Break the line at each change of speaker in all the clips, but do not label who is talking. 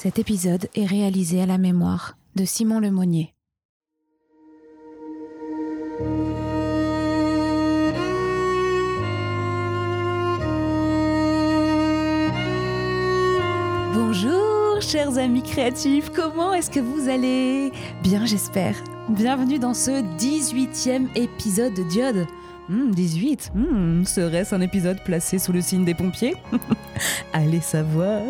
Cet épisode est réalisé à la mémoire de Simon Lemonnier. Bonjour chers amis créatifs, comment est-ce que vous allez? Bien j'espère. Bienvenue dans ce 18e épisode de Diode. 18 hmm, hmm, Serait-ce un épisode placé sous le signe des pompiers? Allez savoir.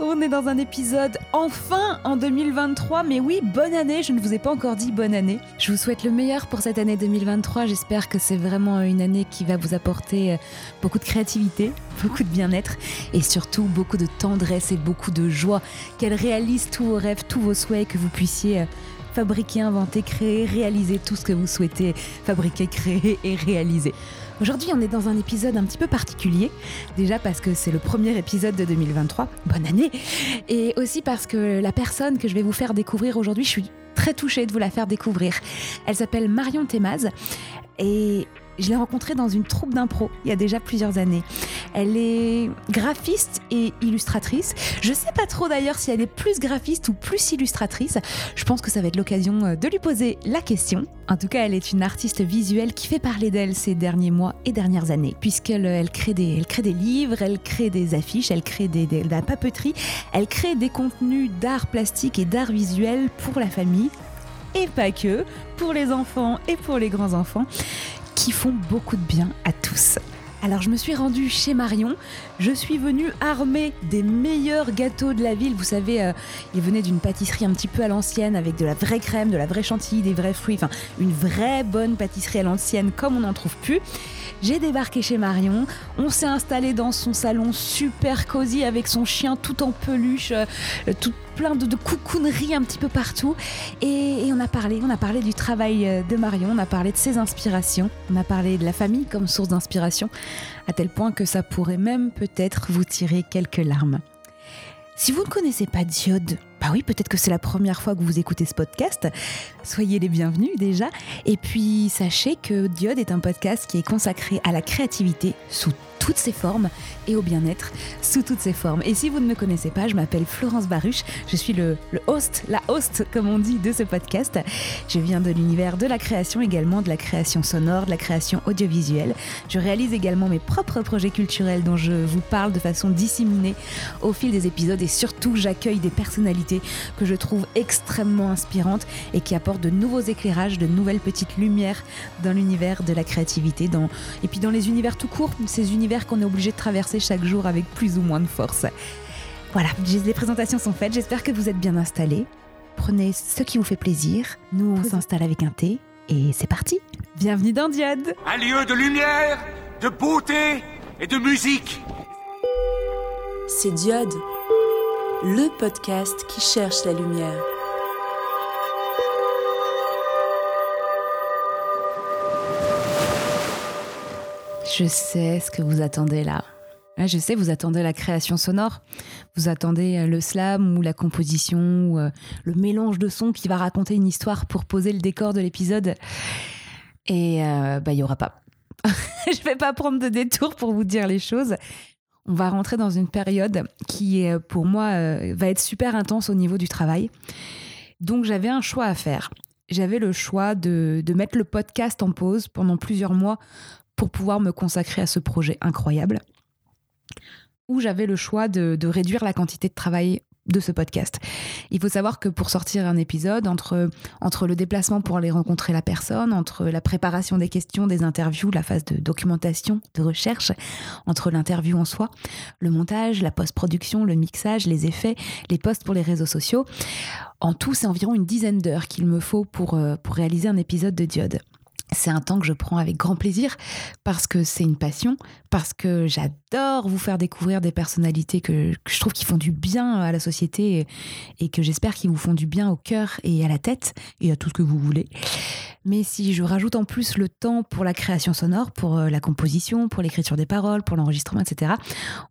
On est dans un épisode enfin en 2023, mais oui, bonne année, je ne vous ai pas encore dit bonne année. Je vous souhaite le meilleur pour cette année 2023, j'espère que c'est vraiment une année qui va vous apporter euh, beaucoup de créativité, beaucoup de bien-être et surtout beaucoup de tendresse et beaucoup de joie, qu'elle réalise tous vos rêves, tous vos souhaits, que vous puissiez euh, fabriquer, inventer, créer, réaliser tout ce que vous souhaitez fabriquer, créer et réaliser. Aujourd'hui, on est dans un épisode un petit peu particulier. Déjà parce que c'est le premier épisode de 2023. Bonne année Et aussi parce que la personne que je vais vous faire découvrir aujourd'hui, je suis très touchée de vous la faire découvrir. Elle s'appelle Marion Temaz. Et je l'ai rencontrée dans une troupe d'impro il y a déjà plusieurs années. Elle est graphiste et illustratrice. Je sais pas trop d'ailleurs si elle est plus graphiste ou plus illustratrice. Je pense que ça va être l'occasion euh, de lui poser la question. En tout cas, elle est une artiste visuelle qui fait parler d'elle ces derniers mois et dernières années, puisqu'elle elle crée, des, elle crée des livres, elle crée des affiches, elle crée des, de la papeterie, elle crée des contenus d'art plastique et d'art visuel pour la famille et pas que, pour les enfants et pour les grands-enfants qui font beaucoup de bien à tous. Alors je me suis rendue chez Marion, je suis venue armée des meilleurs gâteaux de la ville. Vous savez, euh, il venait d'une pâtisserie un petit peu à l'ancienne avec de la vraie crème, de la vraie chantilly, des vrais fruits, enfin une vraie bonne pâtisserie à l'ancienne comme on n'en trouve plus. J'ai débarqué chez Marion, on s'est installé dans son salon super cosy avec son chien tout en peluche, euh, tout plein de, coucouneries un petit peu partout. Et, et, on a parlé, on a parlé du travail euh, de Marion, on a parlé de ses inspirations, on a parlé de la famille comme source d'inspiration, à tel point que ça pourrait même peut-être vous tirer quelques larmes. Si vous ne connaissez pas Diode, bah oui, peut-être que c'est la première fois que vous écoutez ce podcast. Soyez les bienvenus déjà. Et puis sachez que Diode est un podcast qui est consacré à la créativité sous toutes ses formes et au bien-être sous toutes ses formes. Et si vous ne me connaissez pas, je m'appelle Florence Baruch, je suis le, host, la host comme on dit de ce podcast. Je viens de l'univers de la création également, de la création sonore, de la création audiovisuelle. Je réalise également mes propres projets culturels dont je vous parle de façon disséminée au fil des épisodes et surtout j'accueille des personnalités que je trouve extrêmement inspirantes et qui apportent de nouveaux éclairages, de nouvelles petites lumières dans l'univers de la créativité et puis dans les univers tout court, ces univers qu'on est obligé de traverser chaque jour avec plus ou moins de force. Voilà, les présentations sont faites, j'espère que vous êtes bien installés. Prenez ce qui vous fait plaisir. Nous, on s'installe avec un thé et c'est parti. Bienvenue dans Diode.
Un lieu de lumière, de beauté et de musique.
C'est Diode, le podcast qui cherche la lumière.
Je sais ce que vous attendez là. Je sais, vous attendez la création sonore, vous attendez euh, le slam ou la composition ou euh, le mélange de sons qui va raconter une histoire pour poser le décor de l'épisode. Et euh, bah, il n'y aura pas. Je vais pas prendre de détour pour vous dire les choses. On va rentrer dans une période qui, pour moi, va être super intense au niveau du travail. Donc j'avais un choix à faire. J'avais le choix de, de mettre le podcast en pause pendant plusieurs mois pour pouvoir me consacrer à ce projet incroyable, où j'avais le choix de, réduire la quantité de travail de ce podcast. Il faut savoir que pour sortir un épisode, entre, le déplacement pour aller rencontrer la personne, entre la préparation des questions, des interviews, la phase de documentation, de recherche, entre l'interview en soi, le montage, la post-production, le mixage, les effets, les posts pour les réseaux sociaux, en tout, c'est environ une dizaine d'heures qu'il me faut pour, euh, pour réaliser un épisode de Diode c'est un temps que je prends avec grand plaisir parce que c'est une passion, parce que j'adore vous faire découvrir des personnalités que, je trouve qui font du bien à la société et, que j'espère qu'ils vous font du bien au cœur et à la tête et à tout ce que vous voulez. Mais si je rajoute en plus le temps pour la création sonore, pour euh, la composition, pour l'écriture des paroles, pour l'enregistrement, etc.,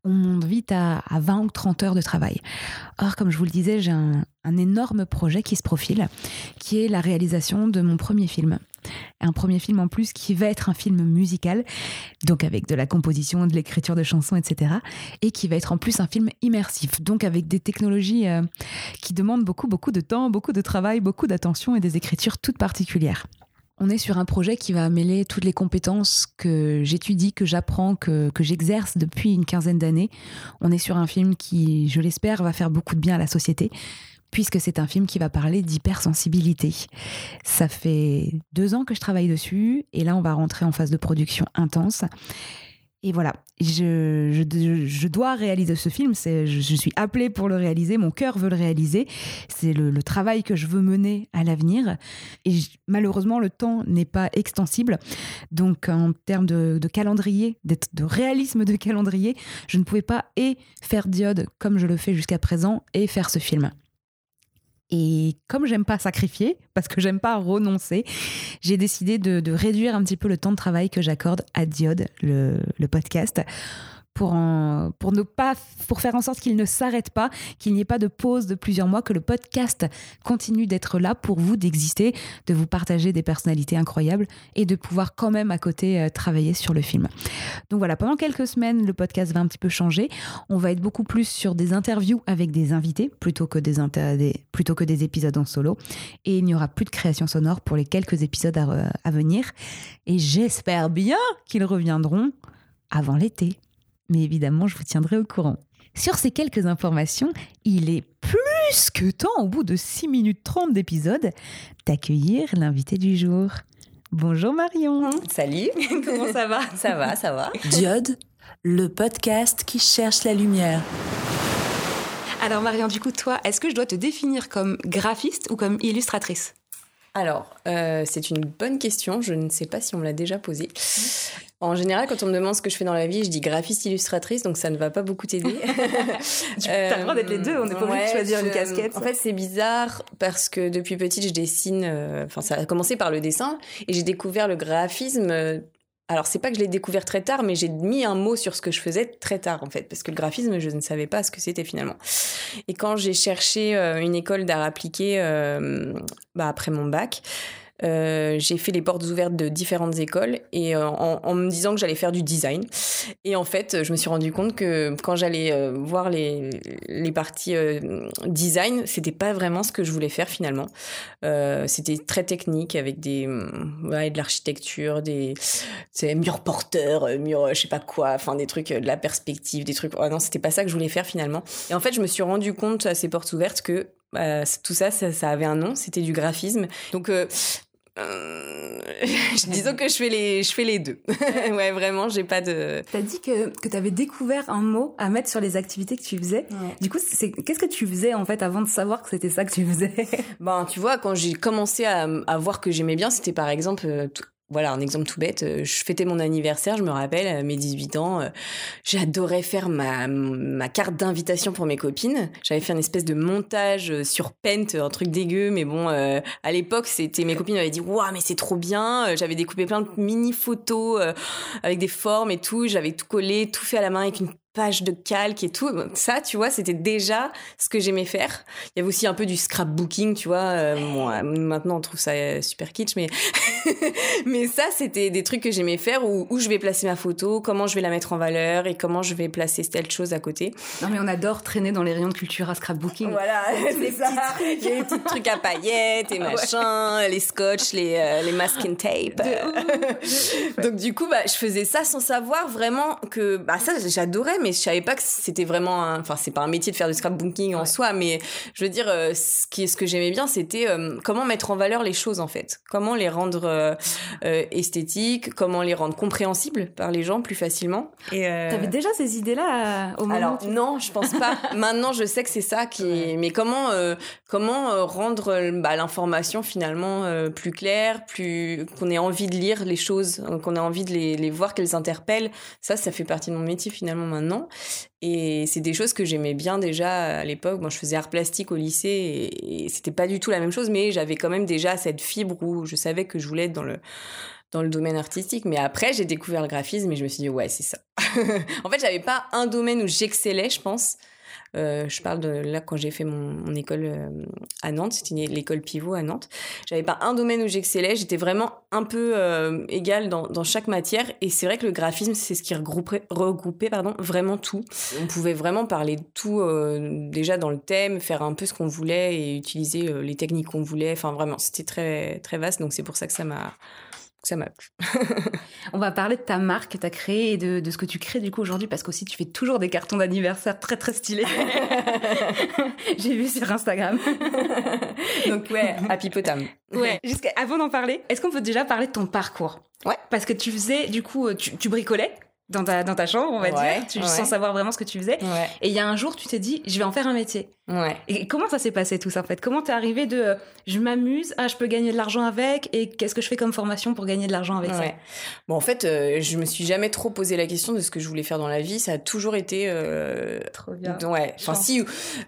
on monte vite à, 20 ou 30 heures de travail. Or, comme je vous le disais, j'ai un, un énorme projet qui se profile, qui est la réalisation de mon premier film. Un premier film en plus qui va être un film musical, donc avec de la composition, de l'écriture de chansons, etc. Et qui va être en plus un film immersif, donc avec des technologies euh, qui demandent beaucoup, beaucoup de temps, beaucoup de travail, beaucoup d'attention et des écritures toutes particulières. On est sur un projet qui va mêler toutes les compétences que j'étudie, que j'apprends, que, que j'exerce depuis une quinzaine d'années. On est sur un film qui, je l'espère, va faire beaucoup de bien à la société, puisque c'est un film qui va parler d'hypersensibilité. Ça fait deux ans que je travaille dessus, et là on va rentrer en phase de production intense. Et voilà, je, dois réaliser ce film, je, suis appelée pour le réaliser, mon cœur veut le réaliser, c'est le, le, travail que je veux mener à l'avenir. Et malheureusement, le temps n'est pas extensible. Donc en termes de, de calendrier, de réalisme de calendrier, je ne pouvais pas et faire Diode comme je le fais jusqu'à présent et faire ce film. Et comme j'aime pas sacrifier, parce que j'aime pas renoncer, j'ai décidé de, réduire un petit peu le temps de travail que j'accorde à Diode, le podcast, pour, pour ne pas pour faire en sorte qu'il ne s'arrête pas, qu'il n'y ait pas de pause de plusieurs mois, que le podcast continue d'être là pour vous, d'exister, de vous partager des personnalités incroyables et de pouvoir quand même à côté euh, travailler sur le film. Donc voilà, pendant quelques semaines, le podcast va un petit peu changer. On va être beaucoup plus sur des interviews avec des invités plutôt que des, plutôt que des épisodes en solo. Et il n'y aura plus de création sonore pour les quelques épisodes à, à venir. Et j'espère bien qu'ils reviendront avant l'été mais évidemment, je vous tiendrai au courant. Sur ces quelques informations, il est plus que temps, au bout de 6 minutes 30 d'épisode, d'accueillir l'invité du jour. Bonjour Marion.
Salut.
Comment ça va?
Ça va, ça va.
Diode, le podcast qui cherche la lumière.
Alors Marion, du coup, toi, est-ce que je dois te définir comme graphiste ou comme illustratrice?
Alors, euh, c'est une bonne question. Je ne sais pas si on me l'a déjà posée. En général, quand on me demande ce que je fais dans la vie, je dis graphiste illustratrice, donc ça ne va pas beaucoup t'aider.
tu as le droit d'être les deux, on n'est pas obligé de choisir
je,
une casquette.
En fait, c'est bizarre parce que depuis petite, je dessine. Enfin, euh, ça a commencé par le dessin et j'ai découvert le graphisme euh, alors c'est pas que je l'ai découvert très tard, mais j'ai mis un mot sur ce que je faisais très tard en fait, parce que le graphisme, je ne savais pas ce que c'était finalement. Et quand j'ai cherché euh, une école d'art appliqué euh, bah, après mon bac, euh, j'ai fait les portes ouvertes de différentes écoles et euh, en, me disant que j'allais faire du design. Et en fait, je me suis rendu compte que quand j'allais euh, voir les, les parties design, c'était pas vraiment ce que je voulais faire finalement. C'était très technique avec des ouais, de l'architecture, des murs porteurs, murs je sais pas quoi, enfin des trucs de la perspective, des trucs. Oh non, c'était pas ça que je voulais faire finalement. Et en fait, je me suis rendu compte à ces portes ouvertes que tout ça, ça, avait un nom, c'était du graphisme. Donc, disons que je fais les, je fais les deux. ouais, vraiment, j'ai pas de.
T'as dit que que t'avais découvert un mot à mettre sur les activités que tu faisais.
Ouais.
Du coup, c'est qu'est-ce que tu faisais en fait avant de savoir que c'était ça que tu faisais?
Ben, tu vois, quand j'ai commencé à, à voir que j'aimais bien, c'était par exemple euh, voilà, un exemple tout bête. Je fêtais mon anniversaire, je me rappelle, à mes 18 ans, j'adorais faire ma, ma carte d'invitation pour mes copines. J'avais fait une espèce de montage sur Paint, un truc dégueu, mais bon, euh, à l'époque, c'était mes copines m'avaient dit "Waouh, mais c'est trop bien." J'avais découpé plein de mini photos euh, avec des formes et tout, j'avais tout collé, tout fait à la main avec une page de calque et tout. Ça, tu vois, c'était déjà ce que j'aimais faire. Il y avait aussi un peu du scrapbooking, tu vois. Euh, bon, maintenant, on trouve ça super kitsch, mais mais ça, c'était des trucs que j'aimais faire où, où je vais placer ma photo, comment je vais la mettre en valeur et comment je vais placer telle chose à côté.
Non, mais on adore traîner dans les rayons de culture à scrapbooking.
Voilà, c'est ça. Il y a les petits trucs à paillettes et machin, ouais. les scotch, les, euh, les masking tape. Donc, du coup, bah, je faisais ça sans savoir vraiment que, bah, ça, j'adorais mais je savais pas que c'était vraiment un... enfin c'est pas un métier de faire du scrapbooking en soi mais je veux dire euh, ce qui ce que j'aimais bien c'était euh, comment mettre en valeur les choses en fait. Comment les rendre euh, esthétiques comment les rendre compréhensibles par les gens plus facilement.
Et t'avais déjà ces idées là au moment
alors non je pense pas. Maintenant je sais que c'est ça qui ouais. mais comment comment rendre bah, l'information finalement plus claire plus qu'on ait envie de lire les choses qu'on ait envie de les, les voir qu'elles interpellent. Ça ça fait partie de mon métier finalement maintenant et c'est des choses que j'aimais bien déjà à l'époque. Moi, je faisais art plastique au lycée et, c'était pas du tout la même chose, mais j'avais quand même déjà cette fibre où je savais que je voulais être dans le dans le domaine artistique. Mais après, j'ai découvert le graphisme et je me suis dit ouais, c'est ça. en fait, j'avais pas un domaine où j'excellais, je pense. Euh, je parle de là quand j'ai fait mon, école euh, à Nantes, c'était l'école pivot à Nantes. J'avais pas un domaine où j'excellais, j'étais vraiment un peu euh, égale dans, dans chaque matière. Et c'est vrai que le graphisme, c'est ce qui regroupait, regroupait pardon, vraiment tout. On pouvait vraiment parler de tout euh, déjà dans le thème, faire un peu ce qu'on voulait et utiliser les techniques qu'on voulait. Enfin, vraiment, c'était très, très vaste. Donc c'est pour ça que ça m'a ça m'a plu.
On va parler de ta marque que tu as créée et de, de ce que tu crées du coup aujourd'hui parce qu'aussi tu fais toujours des cartons d'anniversaire très très stylés. J'ai vu sur Instagram.
Donc ouais, Happy Potam.
Ouais. Jusqu'à avant d'en parler, est-ce qu'on peut déjà parler de ton parcours?
Ouais.
Parce que tu faisais du coup tu, tu bricolais dans ta dans ta chambre, on va
Ouais,
dire, tu,
ouais.
sans savoir vraiment ce que tu faisais.
Ouais,
Et il y a un jour, tu t'es dit, je vais en faire un métier. Et comment ça s'est passé tout ça en fait? Comment t'es arrivé de euh, je m'amuse, ah je peux gagner de l'argent avec et qu'est-ce que je fais comme formation pour gagner de l'argent avec
Ouais. Bon, en fait, euh, je me suis jamais trop posé la question de ce que je voulais faire dans la vie. Ça a toujours été. Euh...
ça Trop bien.
Ouais. Enfin, si.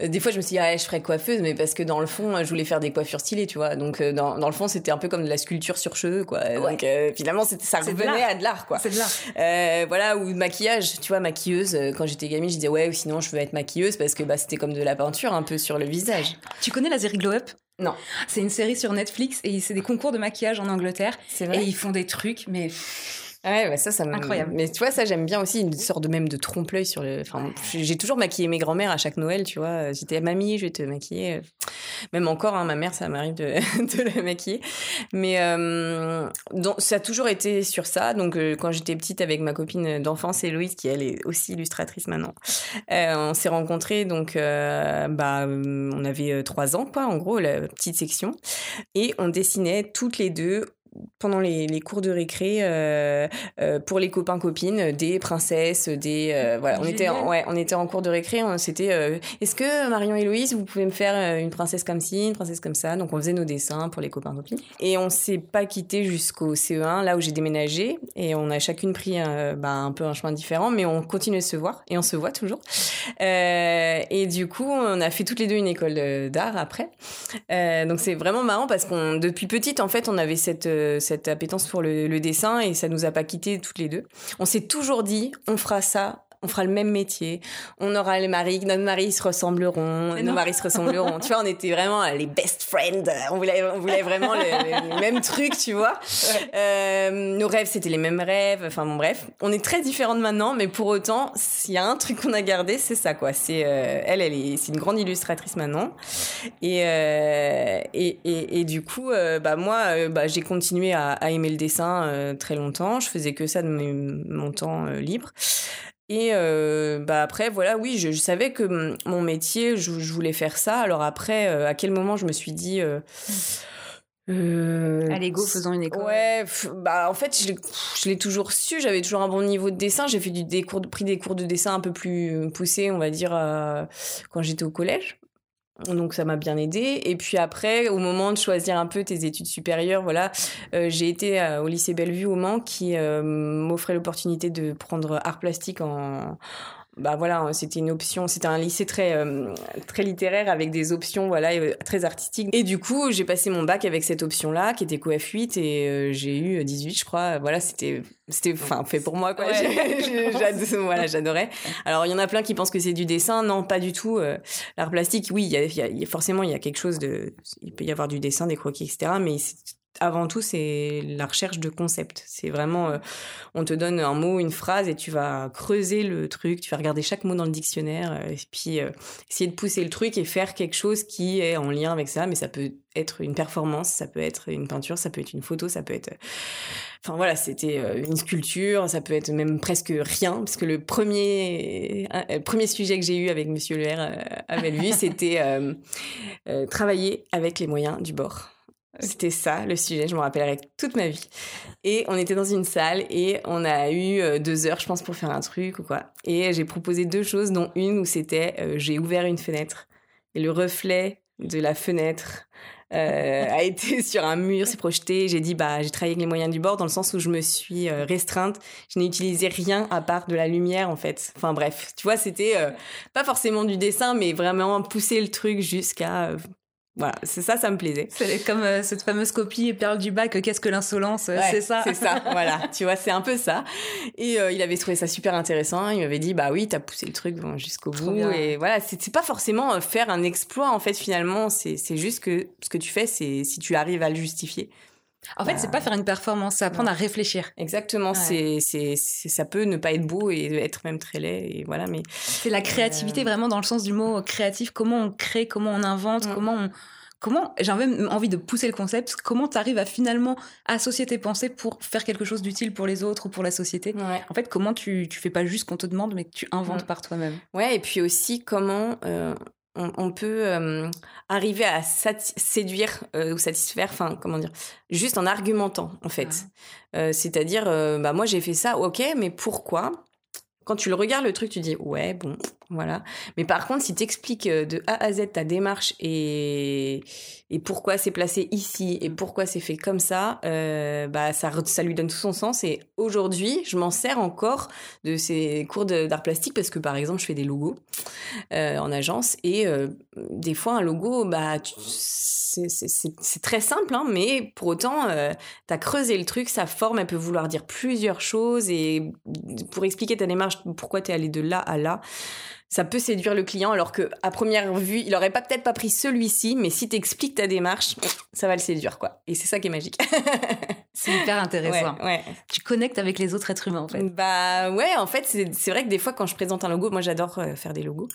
euh, des fois, je me suis dit, ah, je ferais coiffeuse, mais parce que dans le fond, je voulais faire des coiffures stylées, tu vois. Donc, dans, dans le fond, c'était un peu comme de la sculpture sur cheveux, quoi. Donc, finalement, ça
de
revenait
l'art.
à de l'art, quoi.
C'est de là.
Euh, voilà, ou maquillage, tu vois, maquilleuse. euh, Quand j'étais gamine, je disais, ouais, ou sinon, je veux être maquilleuse parce que bah, c'était comme de la peinture un peu sur le visage.
Tu connais la série Glow Up?
Non.
C'est une série sur Netflix et c'est des concours de maquillage en Angleterre
C'est
et
vrai.
ils font des trucs mais
Ouais, bah ça, ça me...
Incroyable.
Mais tu vois, ça, j'aime bien aussi une sorte de même de trompe-l'œil sur le. Enfin, j'ai toujours maquillé mes grands-mères à chaque Noël, tu vois. J'étais mamie, je vais te maquiller. Même encore, hein, ma mère, ça m'arrive de, de la maquiller. Mais euh, donc, ça a toujours été sur ça. Donc, euh, quand j'étais petite avec ma copine d'enfance, Héloïse, qui elle est aussi illustratrice maintenant, euh, on s'est rencontrés. Donc, euh, bah, euh, on avait euh, trois ans, quoi, en gros, la petite section. Et on dessinait toutes les deux pendant les, les cours de récré euh, euh, pour les copains copines des princesses des euh, voilà. On était en, ouais on était en cours de récré c'était est-ce que Marion et Louise vous pouvez me faire une princesse comme ci une princesse comme ça? Donc on faisait nos dessins pour les copains copines. Et on s'est pas quitté jusqu'au CE1 là où j'ai déménagé. Et on a chacune pris bah, un peu un chemin différent mais on continue de se voir. Et on se voit toujours. Et du coup on a fait toutes les deux une école d'art après. Donc c'est vraiment marrant parce qu'on depuis petite en fait on avait cette cette appétence pour le, dessin et ça nous a pas quitté toutes les deux. On s'est toujours dit on fera ça. On fera le même métier. On aura les maris, nos maris se ressembleront, nos maris se ressembleront. tu vois, on était vraiment les best friends. On voulait, on voulait vraiment le, le- même truc, tu vois. Euh, nos rêves, c'était les mêmes rêves. Enfin bon, bref. On est très différentes maintenant, mais pour autant, s'il y a un truc qu'on a gardé, c'est ça, quoi. C'est euh, elle, elle est, c'est une grande illustratrice maintenant. Et, euh, et, et, et du coup, euh, bah, moi, euh, bah, j'ai continué à, à aimer le dessin euh, très longtemps. Je faisais que ça de mes- mon temps libre. Et euh, bah après, voilà, oui, je, je savais que mon métier, je, je voulais faire ça. Alors après, euh, à quel moment je me suis dit... Euh, euh,
Allez go faisons une école.
Ouais, bah en fait, je l'ai- toujours su, j'avais toujours un bon niveau de dessin. J'ai fait du, des cours, de- pris des cours de dessin un peu plus poussés, on va dire, quand j'étais au collège. Donc ça m'a bien aidé. Et puis après, au moment de choisir un peu tes études supérieures, voilà, euh, j'ai été euh, au lycée Bellevue au Mans qui euh, m'offrait l'opportunité de prendre art plastique en bah voilà, c'était une option, c'était un lycée très euh, très littéraire avec des options voilà euh, très artistiques. Et du coup, j'ai passé mon bac avec cette option-là qui était coef 8 et euh, j'ai eu 18 je crois. Voilà, c'était c'était enfin fait pour moi quoi.
Ouais.
Voilà, j'adorais. Alors il y en a plein qui pensent que c'est du dessin, non, pas du tout. Euh, L'art plastique, oui, il y a, y a- il y a- forcément il y a quelque chose de il peut y avoir du dessin, des croquis etc. mais c'est- avant tout, c'est la recherche de concepts. C'est vraiment, euh, on te donne un mot, une phrase, et tu vas creuser le truc, tu vas regarder chaque mot dans le dictionnaire, euh, et puis euh, essayer de pousser le truc et faire quelque chose qui est en lien avec ça. Mais ça peut être une performance, ça peut être une peinture, ça peut être une photo, ça peut être, enfin voilà, c'était une sculpture, ça peut être même presque rien, parce que le premier, premier sujet que j'ai eu avec Monsieur Le R euh, à Bellevue, c'était travailler avec les moyens du bord. C'était ça le sujet, je me rappellerai toute ma vie. Et on était dans une salle et on a eu euh, deux heures, je pense, pour faire un truc ou quoi. Et j'ai proposé deux choses, dont une où c'était euh, j'ai ouvert une fenêtre et le reflet de la fenêtre euh, a été sur un mur, s'est projeté. J'ai dit bah j'ai travaillé avec les moyens du bord dans le sens où je me suis restreinte. Je n'ai utilisé rien à part de la lumière en fait. Enfin bref, tu vois, c'était euh, pas forcément du dessin, mais vraiment pousser le truc jusqu'à Voilà, c'est ça, ça me plaisait.
C'est comme euh, cette fameuse copie perle du bac, qu'est-ce que l'insolence
Ouais,
C'est ça.
C'est ça, voilà. Tu vois, c'est un peu ça. Et euh, il avait trouvé ça super intéressant. Il m'avait dit, bah oui, t'as poussé le truc bon, jusqu'au bout.
bien.
Et voilà, c'est pas forcément euh, faire un exploit, en fait, finalement. C'est juste que ce que tu fais, c'est si tu arrives à le justifier.
En fait, c'est pas faire une performance, c'est apprendre à réfléchir.
Exactement,
Ouais.
c'est ça peut ne pas être beau et être même très laid. Et voilà, mais
C'est la créativité vraiment dans le sens du mot créatif. Comment on crée, comment on invente,
Mm.
comment on... Comment, j'ai même envie de pousser le concept, comment tu arrives à finalement associer tes pensées pour faire quelque chose d'utile pour les autres ou pour la société
ouais.
En fait, comment tu, tu fais pas juste qu'on te demande, mais que tu inventes
Mm.
par toi-même
Ouais, et puis aussi comment euh, on, on peut euh, arriver à sati- séduire euh, ou satisfaire, enfin, comment dire, juste en argumentant, en fait. Euh, C'est-à-dire, bah, moi j'ai fait ça, ok, mais pourquoi? Quand tu le regardes, le truc, tu dis, ouais, bon, voilà. Mais par contre, si tu expliques de A à Z ta démarche et, et pourquoi c'est placé ici et pourquoi c'est fait comme ça, euh, bah, ça, ça lui donne tout son sens. Et aujourd'hui, je m'en sers encore de ces cours d'art plastique parce que, par exemple, je fais des logos euh, en agence et euh, des fois, un logo, bah, c'est très simple, hein, mais pour autant, euh, tu as creusé le truc, sa forme, elle peut vouloir dire plusieurs choses et pour expliquer ta démarche, pourquoi tu es allé de là à là, ça peut séduire le client alors que à première vue, il aurait pas peut-être pas pris celui-ci, mais si tu expliques ta démarche, ça va le séduire quoi. Et c'est ça qui est magique.
C'est hyper intéressant.
Ouais, ouais.
Tu connectes avec les autres êtres humains, en fait.
Bah ouais, en fait, c'est vrai que des fois, quand je présente un logo, moi j'adore euh, faire des logos.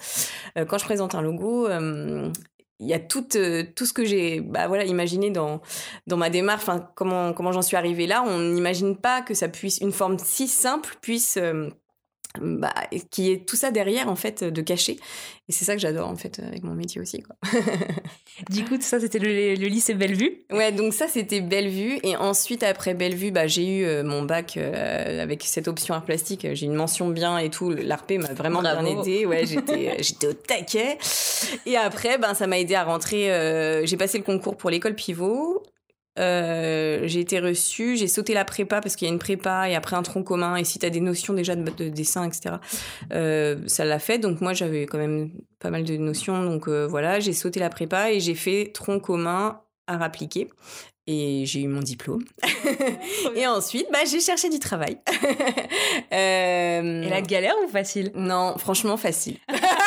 Euh, quand je présente un logo, euh, il y a tout, euh, tout ce que j'ai bah, voilà, imaginé dans, dans ma démarche, enfin, comment, comment j'en suis arrivée là. On n'imagine pas que ça puisse, une forme si simple puisse. euh, bah, qu'il y ait tout ça derrière en fait de caché et c'est ça que j'adore en fait avec mon métier aussi quoi.
Du coup, ça, c'était le, le lycée Bellevue.
Ouais, donc ça c'était Bellevue et ensuite après Bellevue, bah j'ai eu euh, mon bac euh, avec cette option art plastique. J'ai une mention bien et tout. L'ARP m'a vraiment
Bravo.
bien aidé. Ouais, j'étais j'étais au taquet. Et après, ben ça m'a aidé à rentrer. euh, j'ai passé le concours pour l'école pivot. Euh, j'ai été reçue, j'ai sauté la prépa parce qu'il y a une prépa et après un tronc commun. Et si tu as des notions déjà de, de dessin, etc., euh, ça l'a fait. Donc moi, j'avais quand même pas mal de notions. Donc euh, voilà, j'ai sauté la prépa et j'ai fait tronc commun à appliquer. Et j'ai eu mon diplôme. et ensuite, bah, j'ai cherché du travail.
Et la galère ou facile?
Non, franchement, facile.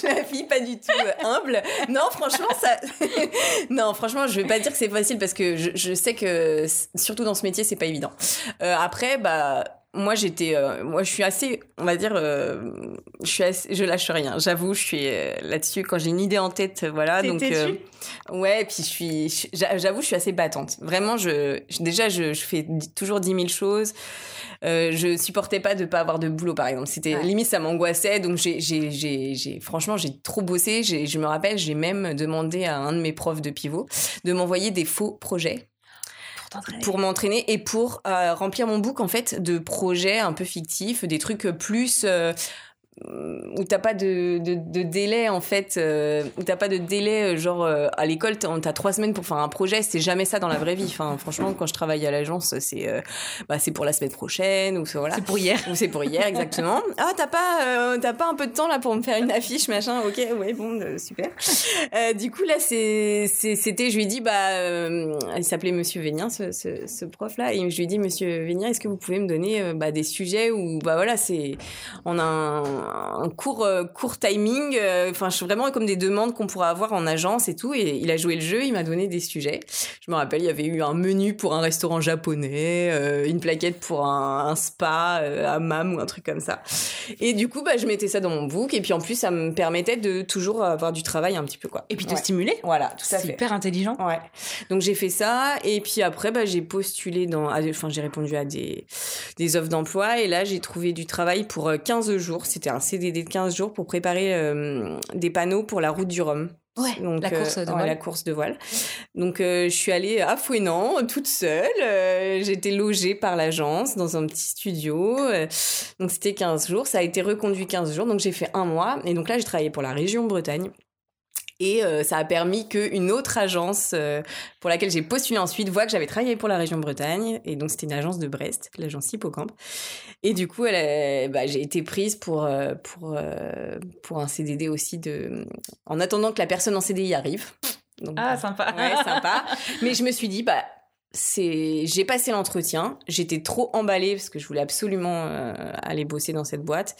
La fille pas du tout euh, humble. Non, franchement, ça. non, franchement, je vais pas dire que c'est facile parce que je, sais que, surtout dans ce métier, c'est pas évident. Euh, après, bah. Moi j'étais, euh, moi je suis assez, on va dire, euh, je suis, assez- je lâche rien. J'avoue, je suis euh, là-dessus quand j'ai une idée en tête, voilà. Donc ouais, et puis je suis, j'avoue, je suis assez battante. Vraiment, je, je- déjà je, je fais toujours 10 000 choses. Je supportais pas de pas avoir de boulot par exemple c'était
Ouais.
limite ça m'angoissait donc j'ai franchement j'ai trop bossé je me rappelle j'ai même demandé à un de mes profs de pivot de m'envoyer des faux projets
pour
m'entraîner et pour euh, remplir mon book en fait de projets un peu fictifs des trucs plus euh, où t'as pas de, de, de délai en fait euh, où t'as pas de délai euh, genre euh, à l'école t'as trois semaines pour faire un projet c'est jamais ça dans la vraie vie. Enfin franchement quand je travaille à l'agence c'est euh, bah, c'est pour la semaine prochaine ou c'est- voilà.
C'est pour hier.
ou c'est pour hier exactement. Ah t'as pas euh, t'as pas un peu de temps là pour me faire une affiche machin. Ok ouais bon super. Euh, du coup là c'est c'était je lui ai dit bah euh, il s'appelait Monsieur Vénien ce, ce, ce prof là. Et je lui ai dit Monsieur Vénien est-ce que vous pouvez me donner bah, des sujets où bah voilà c'est on a un, un court euh, court timing euh, enfin je suis vraiment comme des demandes qu'on pourrait avoir en agence et tout. Et il a joué le jeu il m'a donné des sujets. Je me rappelle il y avait eu un menu pour un restaurant japonais euh, une plaquette pour un, un spa euh, hammam ou un truc comme ça. Et du coup bah je mettais ça dans mon book. Et puis en plus ça me permettait de toujours avoir du travail un petit peu quoi.
Et puis te
Ouais.
stimuler.
voilà tout à
C'est
fait.
hyper intelligent.
Ouais. Donc j'ai fait ça. Et puis après bah, j'ai postulé dans enfin j'ai répondu à des des offres d'emploi. Et là j'ai trouvé du travail pour euh, 15 jours, c'était un CDD de 15 jours pour préparer euh, des panneaux pour la route du Rhum.
Ouais,
Donc,
la
euh,
course de
ouais,
voile.
la course de voile. Donc euh, je suis allée à Fouenan toute seule, euh, j'étais logée par l'agence dans un petit studio. euh, donc c'était 15 jours, ça a été reconduit 15 jours donc j'ai fait un mois et donc là j'ai travaillé pour la région Bretagne. Et euh, ça a permis qu'une autre agence euh, pour laquelle j'ai postulé ensuite voit que j'avais travaillé pour la région Bretagne. Et donc, c'était une agence de Brest, l'agence Hippocampe. Et du coup, bah, j'ai été prise pour, euh, pour, pour un CDD aussi de... en attendant que la personne en CDI arrive. Donc,
Ah, sympa.
Ouais, sympa. Mais je me suis dit, bah, c'est, j'ai passé l'entretien. J'étais trop emballée parce que je voulais absolument euh, aller bosser dans cette boîte.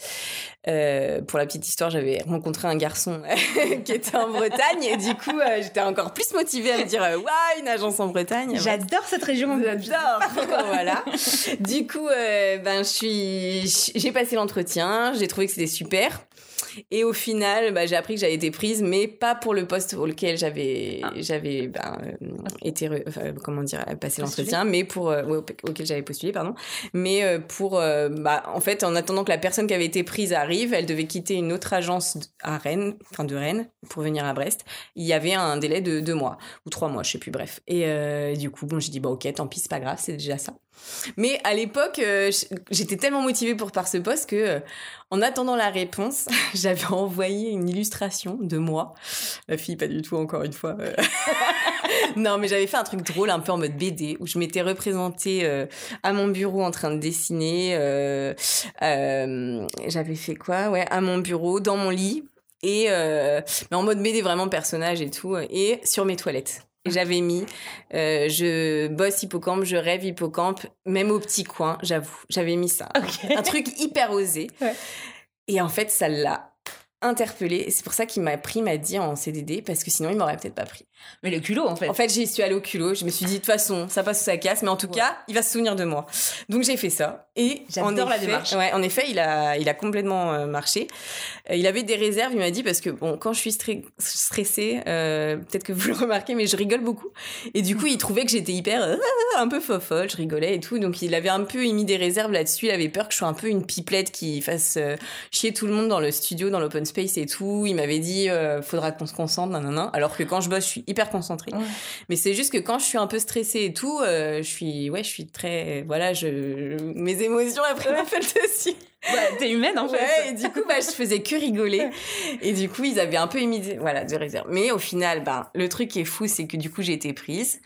Euh, pour la petite histoire, j'avais rencontré un garçon qui était en Bretagne et du coup, euh, j'étais encore plus motivée à me dire, euh, waouh, une agence en Bretagne.
J'adore cette région.
J'adore. voilà. Du coup, euh, ben je suis, j'ai passé l'entretien. J'ai trouvé que c'était super. Et au final, bah, j'ai appris que j'avais été prise, mais pas pour le poste pour lequel j'avais,
Ah.
j'avais ben, euh, été, enfin, comment dire, passé l'entretien, mais pour euh, ouais, auquel j'avais postulé, pardon. Mais euh, pour, euh, bah, en fait, en attendant que la personne qui avait été prise arrive, elle devait quitter une autre agence à Rennes, enfin de Rennes, pour venir à Brest. Il y avait un délai de deux mois ou trois mois, je sais plus, bref. Et du coup, bon, j'ai dit, bah ok, tant pis, c'est pas grave, c'est déjà ça. Mais à l'époque, euh, j'étais tellement motivée pour par ce poste que, euh, en attendant la réponse, j'avais envoyé une illustration de moi. La fille, pas du tout, encore une fois. euh. non, mais j'avais fait un truc drôle, un peu en mode BD, où je m'étais représentée à mon bureau en train de dessiner. j'avais fait quoi? Ouais, à mon bureau, dans mon lit. Et mais en mode BD vraiment personnage et tout et sur mes toilettes et j'avais mis euh, je bosse hippocampe je rêve hippocampe même au petit coin j'avoue j'avais mis ça. Un truc hyper osé.
Ouais.
et en fait ça l'a interpellé et c'est pour ça qu'il m'a pris m'a dit en CDD parce que sinon il m'aurait peut-être pas pris
Mais le culot, en fait.
en fait, j'y suis allée au culot. Je me suis dit, de toute façon, ça passe ou ça casse, mais en tout
Ouais.
cas, il va se souvenir de moi. Donc, j'ai fait ça. Et
J'adore
en
la démarche.
Ouais, en effet, il a, il a complètement euh, marché. Euh, il avait des réserves, il m'a dit, parce que, bon, quand je suis stre- stressée, euh, peut-être que vous le remarquez, mais je rigole beaucoup. Et du coup, il trouvait que j'étais hyper, un peu fofolle, je rigolais et tout. Donc, il avait un peu émis des réserves là-dessus. Il avait peur que je sois un peu une pipelette qui fasse chier tout le monde dans le studio, dans l'open space et tout. Il m'avait dit, euh, faudra qu'on se concentre, nanana. Alors que quand je bosse, je suis hyper concentrée.
Ouais.
Mais c'est juste que quand je suis un peu stressée et tout, euh, je suis, ouais, je suis très, voilà, je, mes émotions après m'appellent dessus.
Bah, T'es humaine, en fait.
Et du coup, bah, je faisais que rigoler. Et du coup, ils avaient un peu émis, des- voilà, de réserve. Mais au final, bah, le truc qui est fou, c'est que du coup, j'ai été prise.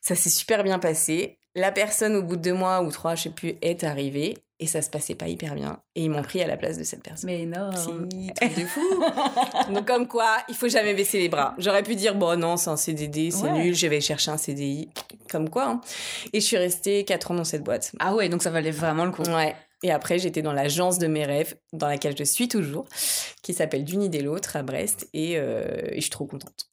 Ça s'est super bien passé. La personne, au bout de deux mois ou trois, je sais plus, est arrivée. Et ça se passait pas hyper bien. Et ils m'ont pris à la place de cette personne.
Mais non.
De fou. Donc comme quoi, il faut jamais baisser les bras. J'aurais pu dire bon non, c'est un CDD, c'est
Ouais.
nul, je vais chercher un CDI. Comme quoi. hein. Et je suis restée quatre ans dans cette boîte.
Ah ouais, donc ça valait vraiment le coup.
Ouais. Et après, j'étais dans l'agence de mes rêves, dans laquelle je suis toujours, qui s'appelle D'une idée l'autre à Brest, et, euh, et je suis trop contente.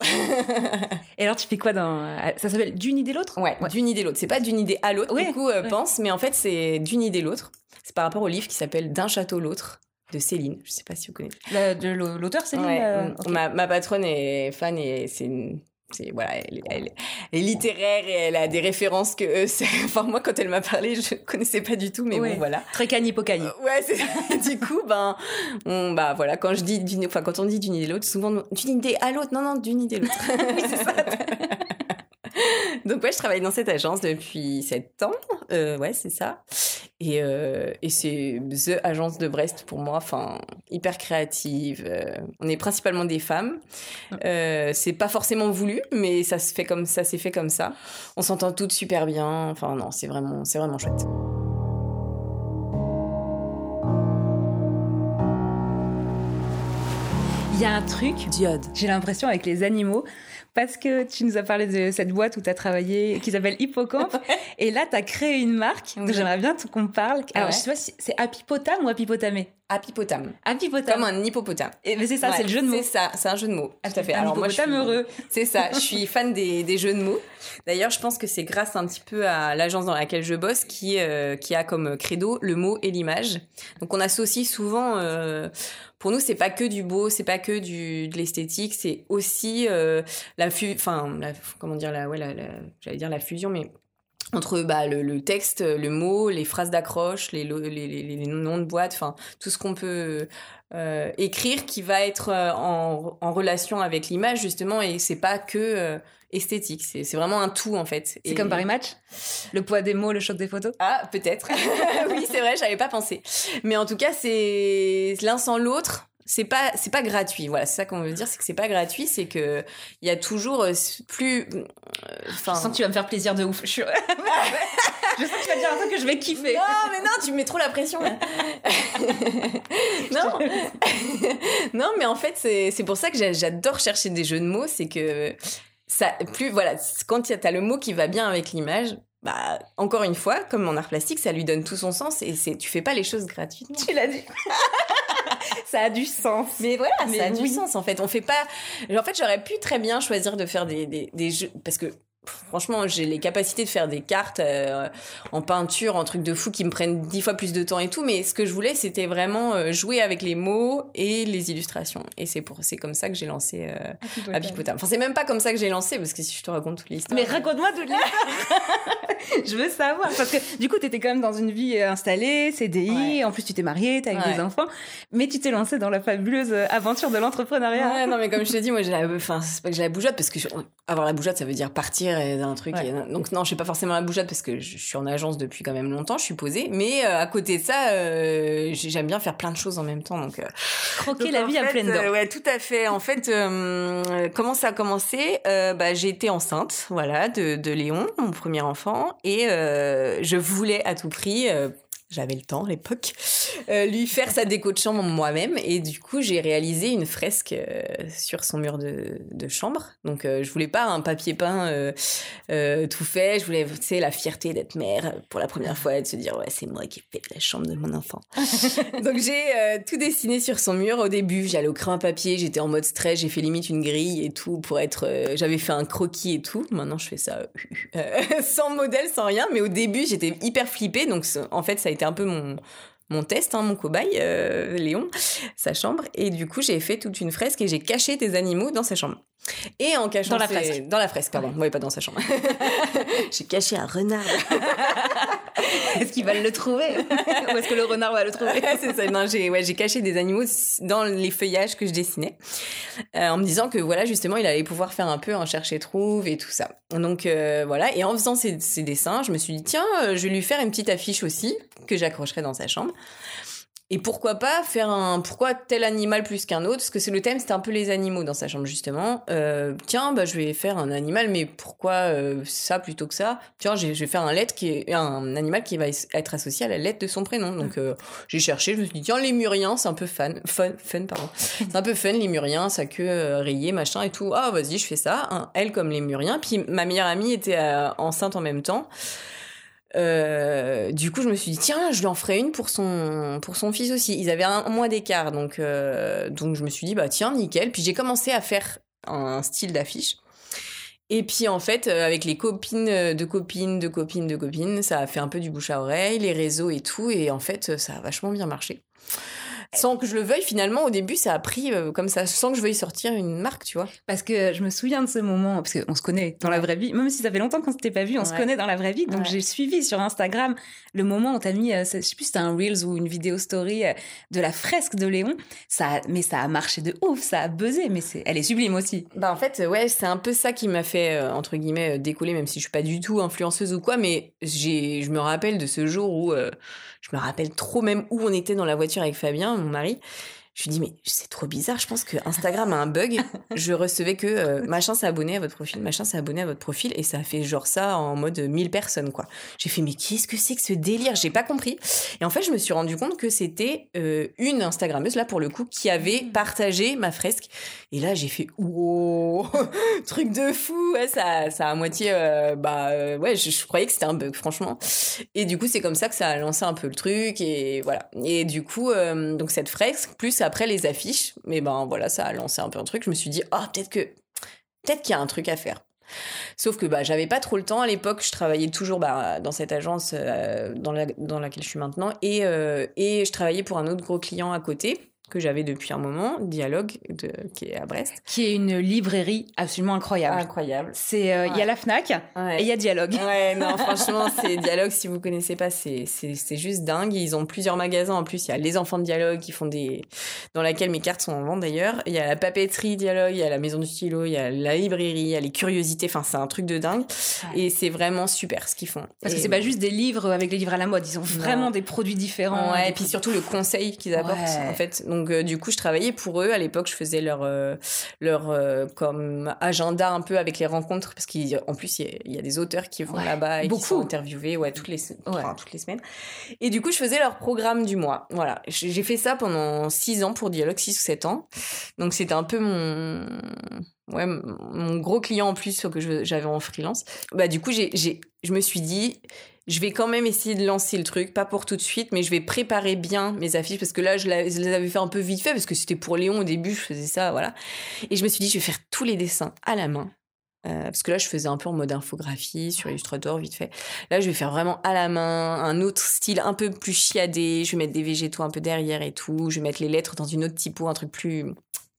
Et alors, tu fais quoi dans. Ça s'appelle D'une idée l'autre?
Ouais, d'une idée l'autre. C'est pas d'une idée à l'autre,
Ouais,
du coup, euh,
ouais.
pense, mais en fait, c'est d'une idée l'autre. C'est par rapport au livre qui s'appelle D'un château l'autre de Céline. Je sais pas si vous connaissez.
La- De l'au- l'auteur, c'est
Ouais,
euh,
ma, ma patronne est fan et c'est une- c'est voilà elle, elle- elle est littéraire et elle a des références que enfin moi quand elle m'a parlé je connaissais pas du tout mais
Ouais.
bon voilà
Très cani pocani.
Euh, ouais c'est du coup ben on, bah voilà quand je dis d'une enfin quand on dit d'une idée à l'autre souvent d'une idée à l'autre non non d'une idée à l'autre oui c'est ça donc ouais je travaille dans cette agence depuis sept ans Euh, ouais c'est ça et, euh, et c'est the agence de Brest pour moi, enfin hyper créative. euh, on est principalement des femmes. Euh, c'est pas forcément voulu, mais ça se fait comme ça, s'est fait comme ça. On s'entend toutes super bien. Enfin non, c'est vraiment, c'est vraiment chouette.
Il y a un truc,
Diode.
j'ai l'impression, avec les animaux, parce que tu nous as parlé de cette boîte où tu as travaillé, qui s'appelle Hippocampe, et là, tu as créé une marque, dont
Oui.
j'aimerais bien qu'on parle. Alors,
Ouais.
je sais pas si c'est Apipotame ou Apipotamé
Apipotame,
Apipotame.
comme un hippopotame.
Et, mais c'est ça,
Ouais,
c'est le jeu de mots.
C'est ça, c'est un jeu de mots. Tout à fait.
Un
Alors moi, je suis,
hippopotame heureux.
c'est ça. Je suis fan des, des jeux de mots. D'ailleurs, je pense que c'est grâce un petit peu à l'agence dans laquelle je bosse qui euh, qui a comme credo le mot et l'image. Donc on associe souvent. euh, pour nous, c'est pas que du beau, c'est pas que du de l'esthétique, c'est aussi euh, la enfin, la- comment dire la, ouais, la, la- j'allais dire la fusion, mais entre bah, le, le texte, le mot, les phrases d'accroche, les, les, les, les noms de boîtes, enfin tout ce qu'on peut euh, écrire qui va être euh, en, en relation avec l'image justement et c'est pas que euh, esthétique, c'est c'est vraiment un tout en fait.
C'est
Et-
comme Paris Match? Le poids des mots, le choc des photos?
Ah, peut-être. oui, c'est vrai, j'avais pas pensé. Mais en tout cas, c'est l'un sans l'autre. C'est pas c'est pas gratuit. Voilà, c'est ça qu'on veut dire, c'est que c'est pas gratuit, c'est que il y a toujours euh, plus. euh.
Je sens que tu vas me faire plaisir de ouf. Je, suis- je sens que tu vas dire un truc que je vais kiffer.
Non, mais non, tu me mets trop la pression là. non. non, mais en fait, c'est c'est pour ça que j'a- j'adore chercher des jeux de mots, c'est que ça plus voilà, quand tu as le mot qui va bien avec l'image, bah encore une fois, comme en art plastique, ça lui donne tout son sens et c'est tu fais pas les choses gratuitement.
Tu l'as dit. ça a du sens.
Mais voilà,
Mais
ça a du sens en fait. On fait pas. En fait, j'aurais pu très bien choisir de faire des, des, des jeux parce que franchement, j'ai les capacités de faire des cartes euh, en peinture, en truc de fou qui me prennent dix fois plus de temps et tout. Mais ce que je voulais, c'était vraiment euh, jouer avec les mots et les illustrations. Et c'est pour c'est comme ça que j'ai lancé euh, Apipotam. Enfin, c'est même pas comme ça que j'ai lancé parce que si je te raconte toute l'histoire.
Mais raconte-moi toute l'histoire. je veux savoir. Parce que du coup, tu étais quand même dans une vie euh, installée, CDI.
Ouais.
En plus, tu t'es mariée, t'as eu
Ouais.
des enfants. Mais tu t'es lancée dans la fabuleuse aventure de l'entrepreneuriat.
Ouais, non, mais comme je te dis, moi, j'ai la, enfin, c'est pas que j'ai la bougeotte parce que je- avoir la bougeotte, ça veut dire partir et d'un truc.
Ouais.
et- donc, non, je suis pas forcément la bougeotte parce que je, suis en agence depuis quand même longtemps, je suis posée. Mais euh, à côté de ça, euh, j'ai- j'aime bien faire plein de choses en même temps. Donc, euh,
Croquer
donc,
la vie à
fait,
pleine dents.
ouais, tout à fait. En fait, comment ça a commencé bah, J'ai été enceinte, voilà, de, de Léon, mon premier enfant, et je voulais à tout prix. J'avais le temps à l'époque, euh, lui faire sa déco de chambre moi-même. Et du coup, j'ai réalisé une fresque euh, sur son mur de, de chambre. Donc, euh, je voulais pas un papier peint euh, tout fait. Je voulais, tu sais, la fierté d'être mère pour la première fois et de se dire, ouais, c'est moi qui ai fait la chambre de mon enfant. Donc, j'ai tout dessiné sur son mur. Au début, j'allais au crayon papier, j'étais en mode stress, j'ai fait limite une grille et tout pour être. J'avais fait un croquis et tout. Maintenant, je fais ça sans modèle, sans rien. Mais au début, j'étais hyper flippée. Donc, en fait, ça a été un peu mon mon test, hein, mon cobaye, euh, Léon, sa chambre. Et du coup, j'ai fait toute une fresque et j'ai caché des animaux dans sa chambre. Et en cachant
Dans la fresque.
Dans la fresque, pardon. Ouais, pas dans sa chambre. j'ai caché un renard.
Est-ce qu'ils veulent le trouver? Ou est-ce que le renard va le trouver?
C'est ça. Non, j'ai caché des animaux dans les feuillages que je dessinais, euh, en me disant que voilà, justement, il allait pouvoir faire un peu un chercher trouve et tout ça. Donc euh, voilà. Et en faisant ces, ces dessins, je me suis dit tiens, euh, je vais lui faire une petite affiche aussi que j'accrocherai dans sa chambre. Et pourquoi pas faire un pourquoi tel animal plus qu'un autre? Parce que c'est le thème c'était un peu les animaux dans sa chambre justement. Euh, tiens bah je vais faire un animal mais pourquoi euh, ça plutôt que ça? Tiens je vais faire un lettre qui est un animal qui va être associé à la lettre de son prénom. Donc euh, j'ai cherché je me suis dit tiens les muriens c'est un peu fun fun fun pardon. C'est un peu fun les muriens ça queue rayée machin et tout. Ah vas-y je fais ça. Hein, elle comme les muriens. Puis ma meilleure amie était enceinte en même temps euh, du coup, je me suis dit tiens, je lui en ferai une pour son pour son fils aussi. Ils avaient un mois d'écart, donc euh, donc je me suis dit bah tiens nickel. Puis j'ai commencé à faire un style d'affiche. Et puis en fait, euh, avec les copines de copines, de copines, de copines, ça a fait un peu du bouche à oreille, les réseaux et tout. Et en fait, ça a vachement bien marché. Sans que je le veuille, finalement, au début, ça a pris euh, comme ça, sans que je veuille sortir une marque, tu vois.
Parce que je me souviens de ce moment, parce qu'on se connaît dans la vraie vie, même si ça fait longtemps qu'on s'était pas vu, on se connaît dans la vraie vie. Donc
Ouais.
j'ai suivi sur Instagram le moment où t'as mis, euh, je sais plus si c'était un Reels ou une vidéo story euh, de la fresque de Léon. Ça, mais ça a marché de ouf, ça a buzzé, mais c'est, elle est sublime aussi.
Bah en fait, ouais, c'est un peu ça qui m'a fait euh, entre guillemets décoller, même si je suis pas du tout influenceuse ou quoi, mais j'ai, je me rappelle de ce jour où, je me rappelle trop même où on était dans la voiture avec Fabien, mon mari. Je lui dis mais c'est trop bizarre, je pense que Instagram a un bug. Je recevais que euh, machin s'est abonné à votre profil, machin s'est abonné à votre profil, et ça a fait genre ça en mode 1000 personnes quoi. J'ai fait mais qu'est-ce que c'est que ce délire? J'ai pas compris. Et en fait, je me suis rendu compte que c'était euh, une Instagrammeuse là pour le coup qui avait partagé ma fresque. Et là, j'ai fait wow, truc de fou. Ouais, ça, ça a à moitié, euh, bah euh, ouais, je, je croyais que c'était un bug, franchement. Et du coup, c'est comme ça que ça a lancé un peu le truc et voilà. Et du coup, donc cette fresque plus après les affiches, mais ben voilà, ça a lancé un peu un truc. Je me suis dit ah peut-être que peut-être qu'il y a un truc à faire. Sauf que bah j'avais pas trop le temps à l'époque. Je travaillais toujours bah, dans cette agence euh, dans laquelle je suis maintenant et euh, et je travaillais pour un autre gros client à côté que j'avais depuis un moment, Dialogue, de, qui est à Brest.
Qui est une librairie absolument incroyable.
Incroyable.
C'est, euh, il y a la Fnac
Ouais.
et il y a Dialogue.
Ouais, non, franchement, c'est Dialogue, si vous connaissez pas, c'est, juste dingue. Ils ont plusieurs magasins. En plus, il y a les enfants de Dialogue qui font des, dans laquelle mes cartes sont en vente d'ailleurs. Il y a la papeterie Dialogue, il y a la maison du stylo, il y a la librairie, il y a les curiosités. Enfin, c'est un truc de dingue.
Ouais.
Et c'est vraiment super ce qu'ils font.
Parce que
Et-
c'est pas juste des livres avec les livres à la mode, ils ont vraiment des produits différents.
Ouais, et puis surtout le conseil qu'ils apportent, en fait. Donc, Donc euh, du coup, je travaillais pour eux. À l'époque, je faisais leur euh, leur euh, comme agenda un peu avec les rencontres parce qu'en plus il y, a- il y a des auteurs qui vont
Ouais,
là-bas et
beaucoup.
qui sont interviewés ouais toutes les
Ouais.
enfin, toutes les semaines. Et du coup, je faisais leur programme du mois. Voilà, j'ai fait ça pendant six ans pour Dialogue, six ou sept ans. Donc c'était un peu mon ouais mon- gros client en plus que j'avais en freelance. Bah du coup, j'ai j'ai je me suis dit je vais quand même essayer de lancer le truc, pas pour tout de suite, mais je vais préparer bien mes affiches parce que là, je, les avais fait un peu vite fait parce que c'était pour Léon au début, je faisais ça, voilà. Et je me suis dit, je vais faire tous les dessins à la main. Euh, parce que là, je faisais un peu en mode infographie sur Illustrator, vite fait. Là, je vais faire vraiment à la main, un autre style un peu plus chiadé. Je vais mettre des végétaux un peu derrière et tout. Je vais mettre les lettres dans une autre typo, un truc plus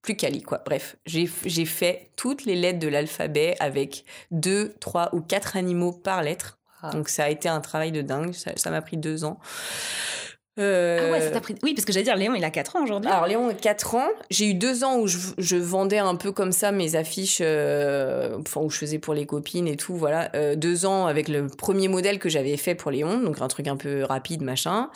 plus quali, quoi. Bref, j'ai fait toutes les lettres de l'alphabet avec deux, trois ou quatre animaux par lettre. Donc ça a été un travail de dingue. Ça m'a pris deux ans. Euh,
Ah ouais, ça t'a pris. Oui, parce que j'allais dire, Léon, il a 4 ans aujourd'hui.
alors Léon a 4 ans. J'ai eu deux ans où je, je vendais un peu comme ça mes affiches, euh, enfin où je faisais pour les copines et tout. Voilà, Euh, deux ans avec le premier modèle que j'avais fait pour Léon, donc un truc un peu rapide machin,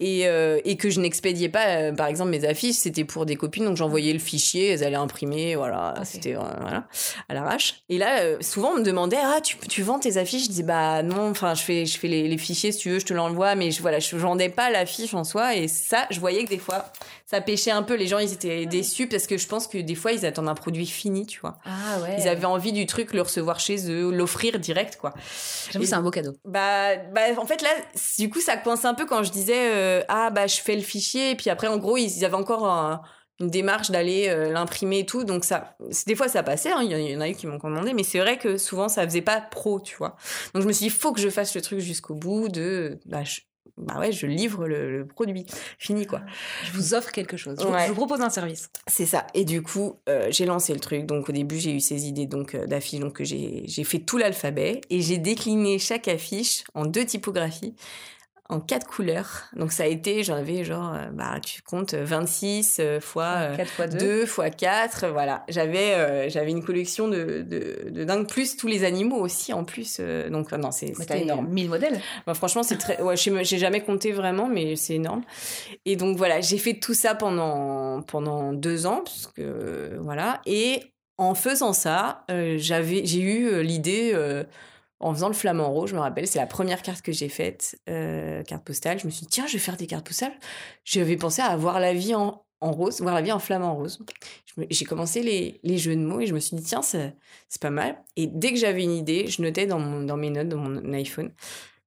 et, euh, et que je n'expédiais pas. euh, par exemple mes affiches, c'était pour des copines, donc j'envoyais le fichier, elles allaient imprimer, voilà,
Ok.
c'était euh, voilà à l'arrache. Et là, euh, souvent on me demandait ah tu, tu vends tes affiches? Je disais bah non, enfin je fais je fais les, les fichiers si tu veux, je te l'envoie, mais je voilà je vendais pas l'affiche en soi. Et ça, je voyais que des fois ça pêchait un peu. Les gens ils étaient déçus parce que je pense que des fois ils attendent un produit fini, tu vois.
Ah ouais.
Ils avaient envie du truc, le recevoir chez eux, l'offrir direct quoi.
J'avoue, c'est un beau cadeau.
Bah, bah, en fait, là, du coup, ça coince un peu quand je disais, euh, ah, bah, je fais le fichier, et puis après, en gros, ils avaient encore un- une démarche d'aller euh, l'imprimer et tout, donc ça, des fois, ça passait, hein, il y, y en a eu qui m'ont commandé, mais c'est vrai que souvent, ça faisait pas pro, tu vois. Donc, je me suis dit, faut que je fasse le truc jusqu'au bout de, bah, je- bah ouais, je livre le, le produit fini, quoi.
Je vous offre quelque chose. Je, vous-
Ouais.
je vous propose un service.
C'est ça. Et du coup, euh, j'ai lancé le truc. Donc au début, j'ai eu ces idées donc euh, d'affiches. Donc j'ai fait tout l'alphabet et j'ai décliné chaque affiche en deux typographies, en quatre couleurs. Donc ça a été, j'en avais genre, euh, bah tu comptes euh, 26 euh, fois. euh,
4 fois 2.
2 fois 4, voilà. J'avais euh, j'avais une collection de, de, de dingue, plus tous les animaux aussi en plus. donc non, c'est énorme.
1000 modèles.
Bah, franchement, c'est très. Ouais, j'ai jamais compté vraiment, mais c'est énorme. Et donc voilà, j'ai fait tout ça pendant pendant deux ans, parce que voilà. Et en faisant ça, j'avais, j'ai eu l'idée. Euh, en faisant le flamant rose, je me rappelle, c'est la première carte que j'ai faite, euh, carte postale. Je me suis dit, tiens, je vais faire des cartes postales. J'avais pensé à voir la vie en, rose, voir la vie en flamant rose. J'ai commencé les, jeux de mots et je me suis dit, tiens, c'est pas mal. Et dès que j'avais une idée, je notais dans, dans mes notes, dans mon iPhone.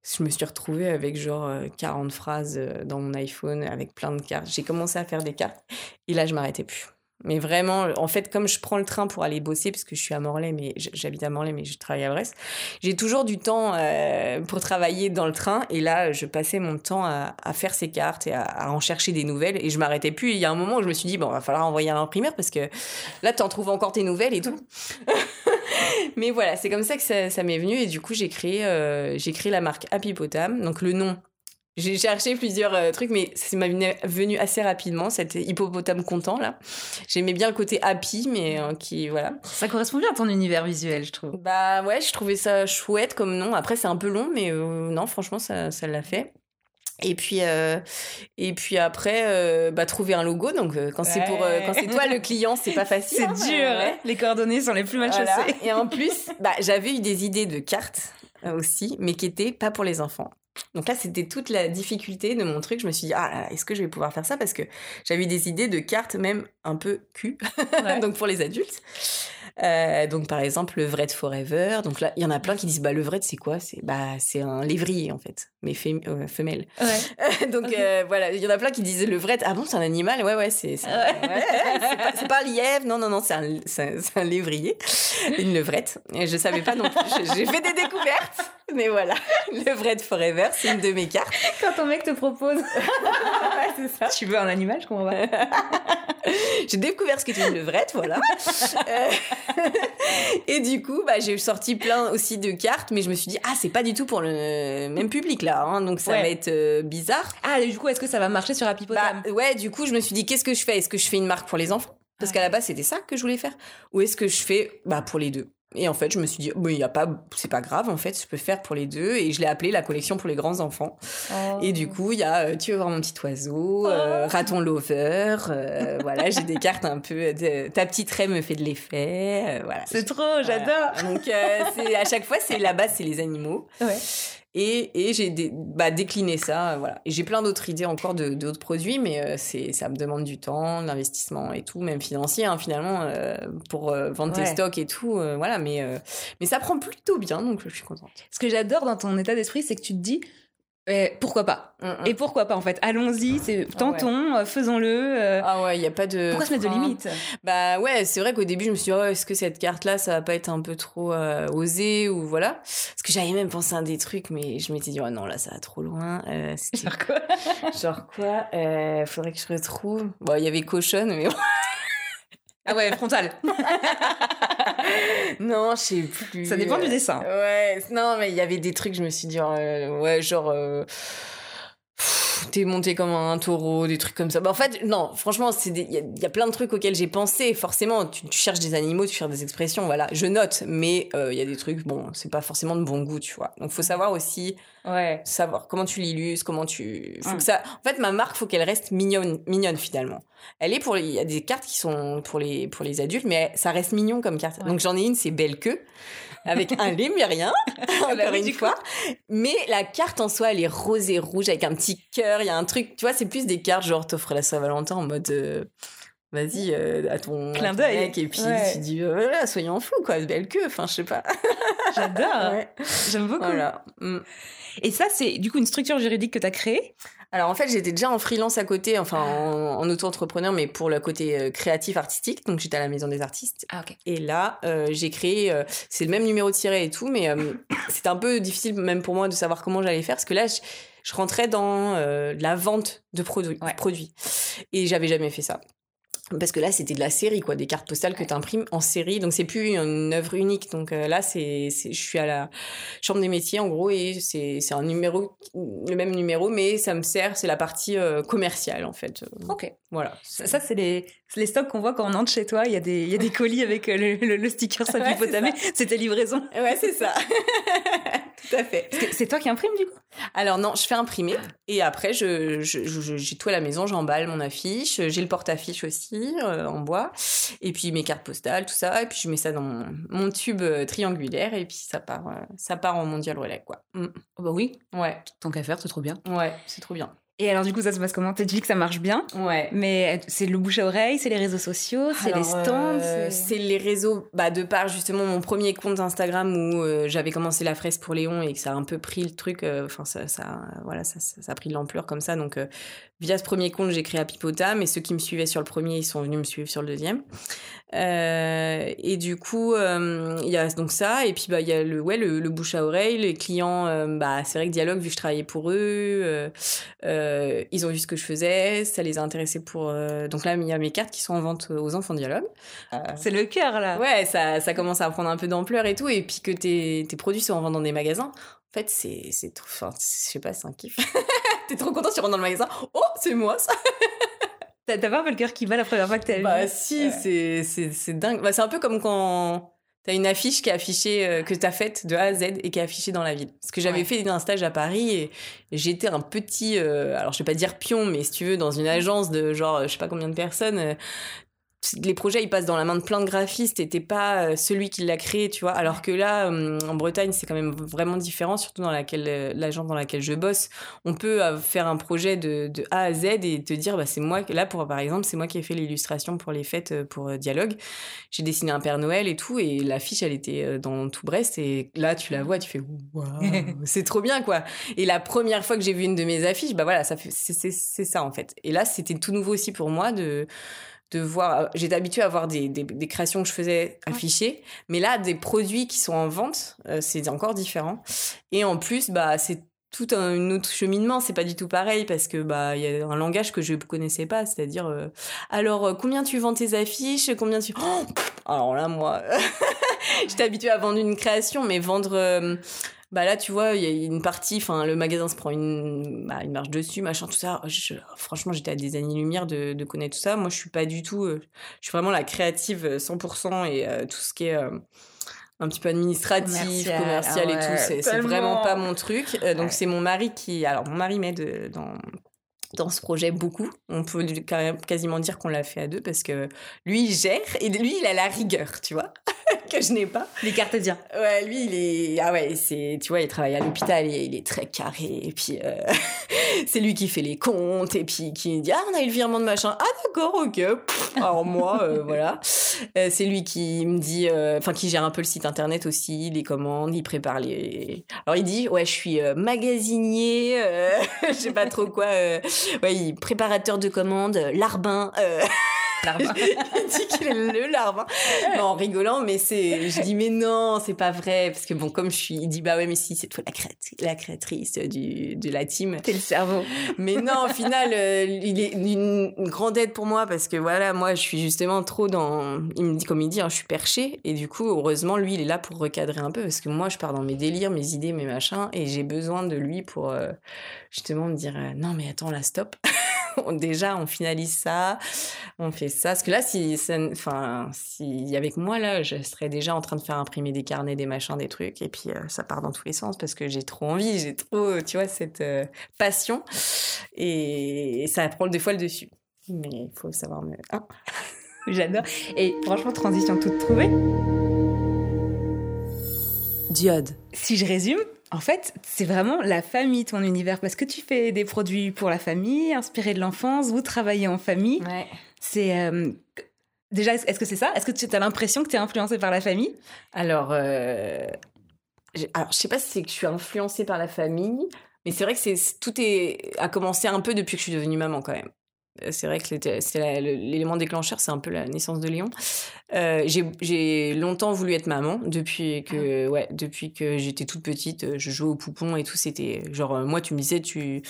Je me suis retrouvée avec genre euh, 40 phrases euh, dans mon iPhone avec plein de cartes. J'ai commencé à faire des cartes et là, je m'arrêtais plus. Mais vraiment, en fait, comme je prends le train pour aller bosser, parce que je suis à Morlaix, mais j'habite à Morlaix, mais je travaille à Brest, j'ai toujours du temps euh, pour travailler dans le train. Et là, je passais mon temps à, faire ces cartes et à, en chercher des nouvelles. Et je m'arrêtais plus. Il y a un moment où je me suis dit, bon, va falloir envoyer à l'imprimeur parce que là, tu en trouves encore tes nouvelles et tout. mais voilà, c'est comme ça que ça, m'est venu. Et du coup, euh, j'ai créé la marque Happy Potam. Donc, le nom. J'ai cherché plusieurs euh, trucs, mais ça m'a venu, assez rapidement, cet hippopotame content, là. J'aimais bien le côté happy, mais euh, qui, voilà.
Ça correspond bien à ton univers visuel, je trouve.
Bah ouais, je trouvais ça chouette comme nom. Après, c'est un peu long, mais euh, non, franchement, ça, ça l'a fait. Et puis, euh, et puis après, euh, bah, trouver un logo. Donc, euh, quand c'est pour, quand c'est toi le client, c'est pas facile.
C'est
hein,
dur,
ouais.
hein. les coordonnées sont les plus mal
Voilà.
chaussées.
Et en plus, bah, j'avais eu des idées de cartes aussi, mais qui étaient pas pour les enfants. Donc là, c'était toute la difficulté de mon truc. Je me suis dit, ah, est-ce que je vais pouvoir faire ça? Parce que j'avais des idées de cartes même un peu cul,
Ouais.
donc pour les adultes. Euh, donc par exemple, le Vret Forever. Donc là, il y en a plein qui disent, bah le Vret, c'est quoi? C'est bah c'est un lévrier en fait, mais fem- euh, femelle.
Ouais.
donc euh, voilà, il y en a plein qui disent le Vret. Ah bon, c'est un animal? Ouais, ouais, c'est c'est
Ouais.
ouais, pas, un lièvre. Non, non, non, c'est un, c'est un, lévrier, une levrette. Et je savais pas non plus. J'ai- fait des découvertes, mais voilà, le Vret Forever, c'est une de mes cartes.
Quand ton mec te propose,
ça.
tu veux un animal, je comprends pas.
J'ai découvert ce qu'était une levrette, voilà. Et du coup, bah, j'ai sorti plein aussi de cartes, mais je me suis dit, ah, c'est pas du tout pour le même public là, hein, donc ça
Ouais.
va être euh, bizarre.
Ah, et du coup, est-ce que ça va marcher sur Happy Potam
Bah, ouais, du coup, je me suis dit, qu'est-ce que je fais? Est-ce que je fais une marque pour les enfants? Parce qu'à la base, c'était ça que je voulais faire. Ou est-ce que je fais bah, pour les deux? Et en fait, je me suis dit, bon, il y a pas, c'est pas grave, en fait, je peux faire pour les deux. Et je l'ai appelé la collection pour les grands enfants. Et du coup, il y a, euh, tu veux voir mon petit oiseau, euh, raton lover, euh, voilà, j'ai des cartes un peu, de, ta petite raie me fait de l'effet, euh, voilà.
C'est trop, j'adore.
Donc, euh, c'est, à chaque fois, c'est la base, c'est les animaux.
Ouais.
Et, et j'ai dé- bah, décliné ça, euh, voilà. Et j'ai plein d'autres idées encore de, d'autres produits, mais euh, c'est, ça me demande du temps, de l'investissement et tout, même financier, hein, finalement, euh, pour euh, vendre tes stocks et tout, euh, voilà. Mais, euh, mais ça prend plutôt bien, donc je suis contente.
Ce que j'adore dans ton état d'esprit, c'est que tu te dis eh, pourquoi pas Et pourquoi pas en fait Allons-y, c'est tentons, euh, faisons-le. euh,
Ah ouais, il y a pas de.
pourquoi se mettre de
frein.
limites
Bah ouais, c'est vrai qu'au début, je me suis dit, oh, est-ce que cette carte-là, ça va pas être un peu trop euh, osé ou voilà Parce que j'avais même pensé à des trucs, mais je m'étais dit, oh non, là, ça va trop loin. Euh,
Genre quoi?
Genre quoi? Euh, Faudrait que je retrouve. Bon, il y avait cochonne, mais.
Ah ouais, frontal.
non, je sais plus.
Ça dépend du dessin.
Ouais, non, mais il y avait des trucs, je me suis dit, euh, ouais, genre. euh, T'es monté comme un taureau, des trucs comme ça. Bah, en fait, non, franchement, il y, a- il y a plein de trucs auxquels j'ai pensé. Forcément, tu, tu cherches des animaux, tu cherches des expressions, voilà. Je note, mais euh, il y a des trucs, bon, c'est pas forcément de bon goût, tu vois. Donc, faut savoir aussi
Ouais.
savoir comment tu l'illustres, comment tu. Faut que ça. En fait, ma marque, faut qu'elle reste mignonne, mignonne finalement. Elle est pour. Il y a des cartes qui sont pour les pour les adultes, mais ça reste mignon comme carte.
Ouais.
Donc j'en ai une, c'est belle queue. Avec un lémurien, encore
bah oui,
une fois. Mais la carte en soi, elle est rose et rouge avec un petit cœur. Il y a un truc, tu vois, c'est plus des cartes genre t'offres la Saint-Valentin en mode. euh, Vas-y, euh, à ton,
Clin d'œil.
et puis
Ouais.
tu dis, euh, voilà, soyons fous, quoi, belle queue, enfin, je sais pas.
J'adore.
Ouais.
J'aime beaucoup.
Voilà. Mm.
Et ça, c'est du coup une structure juridique que tu as créée?
Alors en fait, j'étais déjà en freelance à côté, enfin en, en auto-entrepreneur, mais pour le côté euh, créatif artistique. Donc j'étais à la Maison des Artistes.
Ah.
Et là, euh, j'ai créé, euh, c'est le même numéro de tiret et tout, mais c'était un peu difficile même pour moi de savoir comment j'allais faire, parce que là, je, je rentrais dans la vente de
Ouais.
produits. et j'avais jamais fait ça. Parce que là, c'était de la série, quoi, des cartes postales que tu imprimes en série. Donc, c'est plus une œuvre unique. Donc euh, là, c'est, c'est, je suis à la chambre des métiers, en gros, et c'est, c'est un numéro, le même numéro, mais ça me sert, c'est la partie euh, commerciale, en fait.
Ok.
Voilà.
Ça, c'est les, les stocks qu'on voit quand on entre chez toi. Il y a des, il y a des colis avec euh, le, le, le sticker
c'est
Sapipotamé.
ça.
C'était livraison.
Ouais, c'est ça. Tout à fait.
C'est- C'est toi qui imprime du coup?
Alors non, je fais imprimer et après je, je- je- j'ai tout à la maison, j'emballe mon affiche, j'ai le porte-affiche aussi euh, en bois et puis mes cartes postales, tout ça et puis je mets ça dans mon, mon tube euh, triangulaire et puis ça part, euh, ça part en mondial relais quoi. Mm.
Bah oui.
Ouais,
Tant qu'à faire, c'est trop bien.
ouais, c'est trop bien.
Et alors du coup, ça se passe comment? Tu dis que ça marche bien,
Ouais.
mais c'est le bouche à oreille, c'est les réseaux sociaux, c'est les
Alors,
stands.
euh, c'est les réseaux, bah, de par justement mon premier compte Instagram où euh, j'avais commencé la fraise pour Léon et que ça a un peu pris le truc, euh, enfin ça, ça, euh, voilà, ça, ça, a pris de l'ampleur comme ça. Donc euh, via ce premier compte, j'ai créé Pipota, mais ceux qui me suivaient sur le premier, ils sont venus me suivre sur le deuxième. Euh, et du coup, euh, il y a donc ça, et puis bah il y a le, ouais, le, le bouche à oreille, les clients, euh, bah c'est vrai que Dialogue, vu que je travaillais pour eux, ils ont vu ce que je faisais, ça les a intéressés pour. donc là, il y a mes cartes qui sont en vente aux enfants Dialogue.
C'est le cœur là.
Ouais, ça, ça commence à prendre un peu d'ampleur et tout, et puis que tes, tes produits sont en vente dans des magasins. En fait, c'est. Enfin, je sais pas, c'est un kiff. T'es trop content, tu rentres dans le magasin. Oh, c'est moi ça.
T'as pas un peu le cœur qui bat la première fois que t'as
Bah
vu
si,
Ouais.
c'est dingue. Bah, c'est un peu comme quand t'as une affiche qui est affichée euh, que t'as faite de A à Z et qui est affichée dans la ville. Parce que j'avais
Ouais.
fait un stage à Paris et, et j'étais un petit, euh, alors je vais pas dire pion, mais si tu veux, dans une agence de genre je sais pas combien de personnes. euh, les projets ils passent dans la main de plein de graphistes et t'es pas euh, celui qui l'a créé tu vois. Alors que là euh, en Bretagne c'est quand même vraiment différent surtout dans laquelle euh, l'agence dans laquelle je bosse. On peut faire un projet de, de A à Z et te dire bah c'est moi là pour par exemple c'est moi qui ai fait l'illustration pour les fêtes pour Dialogue. J'ai dessiné un Père Noël et tout et l'affiche elle était dans tout Brest et là tu la vois tu fais waouh c'est trop bien quoi. Et la première fois que j'ai vu une de mes affiches bah voilà ça c'est ça en fait. Et là c'était tout nouveau aussi pour moi de de voir j'étais habituée à voir des, des, des créations que je faisais affichées mais là des produits qui sont en vente euh, c'est encore différent. Et en plus bah c'est tout un autre cheminement, c'est pas du tout pareil parce que bah il y a un langage que je connaissais pas, c'est-à-dire euh, alors euh, combien tu vends tes affiches, combien tu Oh alors là moi j'étais habituée à vendre une création mais vendre euh, bah là tu vois il y a une partie enfin le magasin se prend une bah, une marge dessus machin tout ça Je- franchement j'étais à des années lumière de, de connaître tout ça moi je suis pas du tout euh, je suis vraiment la créative euh, 100% et euh, tout ce qui est euh, un petit peu administratif,
Commercial,
commercial, et tout. C'est vraiment pas mon truc. Euh, donc
Ouais.
c'est mon mari qui, alors mon mari m'aide euh, dans dans ce projet beaucoup. On peut quasiment dire qu'on l'a fait à deux parce que lui il gère et lui il a la rigueur, tu vois, que je n'ai pas.
Les cartésiens.
Ouais, lui, il est. Ah ouais, c'est. Tu vois, il travaille à l'hôpital et il est très carré. Et puis, euh, c'est lui qui fait les comptes. Et puis, qui dit Ah, on a eu le virement de machin. Ah, d'accord, ok. Pff, Alors, moi, euh, voilà. Euh, c'est lui qui me dit. Enfin, qui gère un peu le site internet aussi, les commandes, il prépare les. Alors, il dit Ouais, je suis magasinier, je sais pas trop quoi. ouais, il, préparateur de commandes, larbin. il dit qu'il est le larbin. Non, en rigolant, mais c'est, je dis, mais non, c'est pas vrai. Parce que bon, comme je suis, il dit, bah ouais, mais si, c'est toi la, créatrice, la créatrice du, de la team.
T'es le cerveau.
Mais non, au final, euh, il est une, une grande aide pour moi parce que voilà, moi, je suis justement trop dans, il me dit, comme il dit, hein, je suis perché. Et du coup, heureusement, lui, il est là pour recadrer un peu parce que moi, je pars dans mes délires, mes idées, mes machins. Et j'ai besoin de lui pour, euh, justement, me dire, euh, non, mais attends, là, stop. Déjà, on finalise ça, on fait ça. Parce que là, si, enfin, si avec moi là, je serais déjà en train de faire imprimer des carnets, des machins, des trucs, et puis euh, ça part dans tous les sens parce que j'ai trop envie, j'ai trop, tu vois, cette euh, passion, et, ça prend des fois le dessus. Mais il faut savoir me. hein.
J'adore. Et franchement, transition toute trouvée.
Diode.
Si je résume, en fait, c'est vraiment la famille, ton univers, parce que tu fais des produits pour la famille, inspirés de l'enfance, vous travaillez en famille.
Ouais.
C'est euh, déjà, est-ce que c'est ça? Est-ce que tu as l'impression que tu es influencé par la famille?
Alors, euh, alors, je sais pas si c'est que je suis influencée par la famille, mais c'est vrai que c'est tout est a commencé un peu depuis que je suis devenue maman quand même. Euh, C'est vrai que l'élément déclencheur, c'est un peu la naissance de Léon. Euh, j'ai- longtemps voulu être maman depuis que ouais depuis que j'étais toute petite. euh, Je jouais au poupon et tout. C'était genre moi tu me disais tu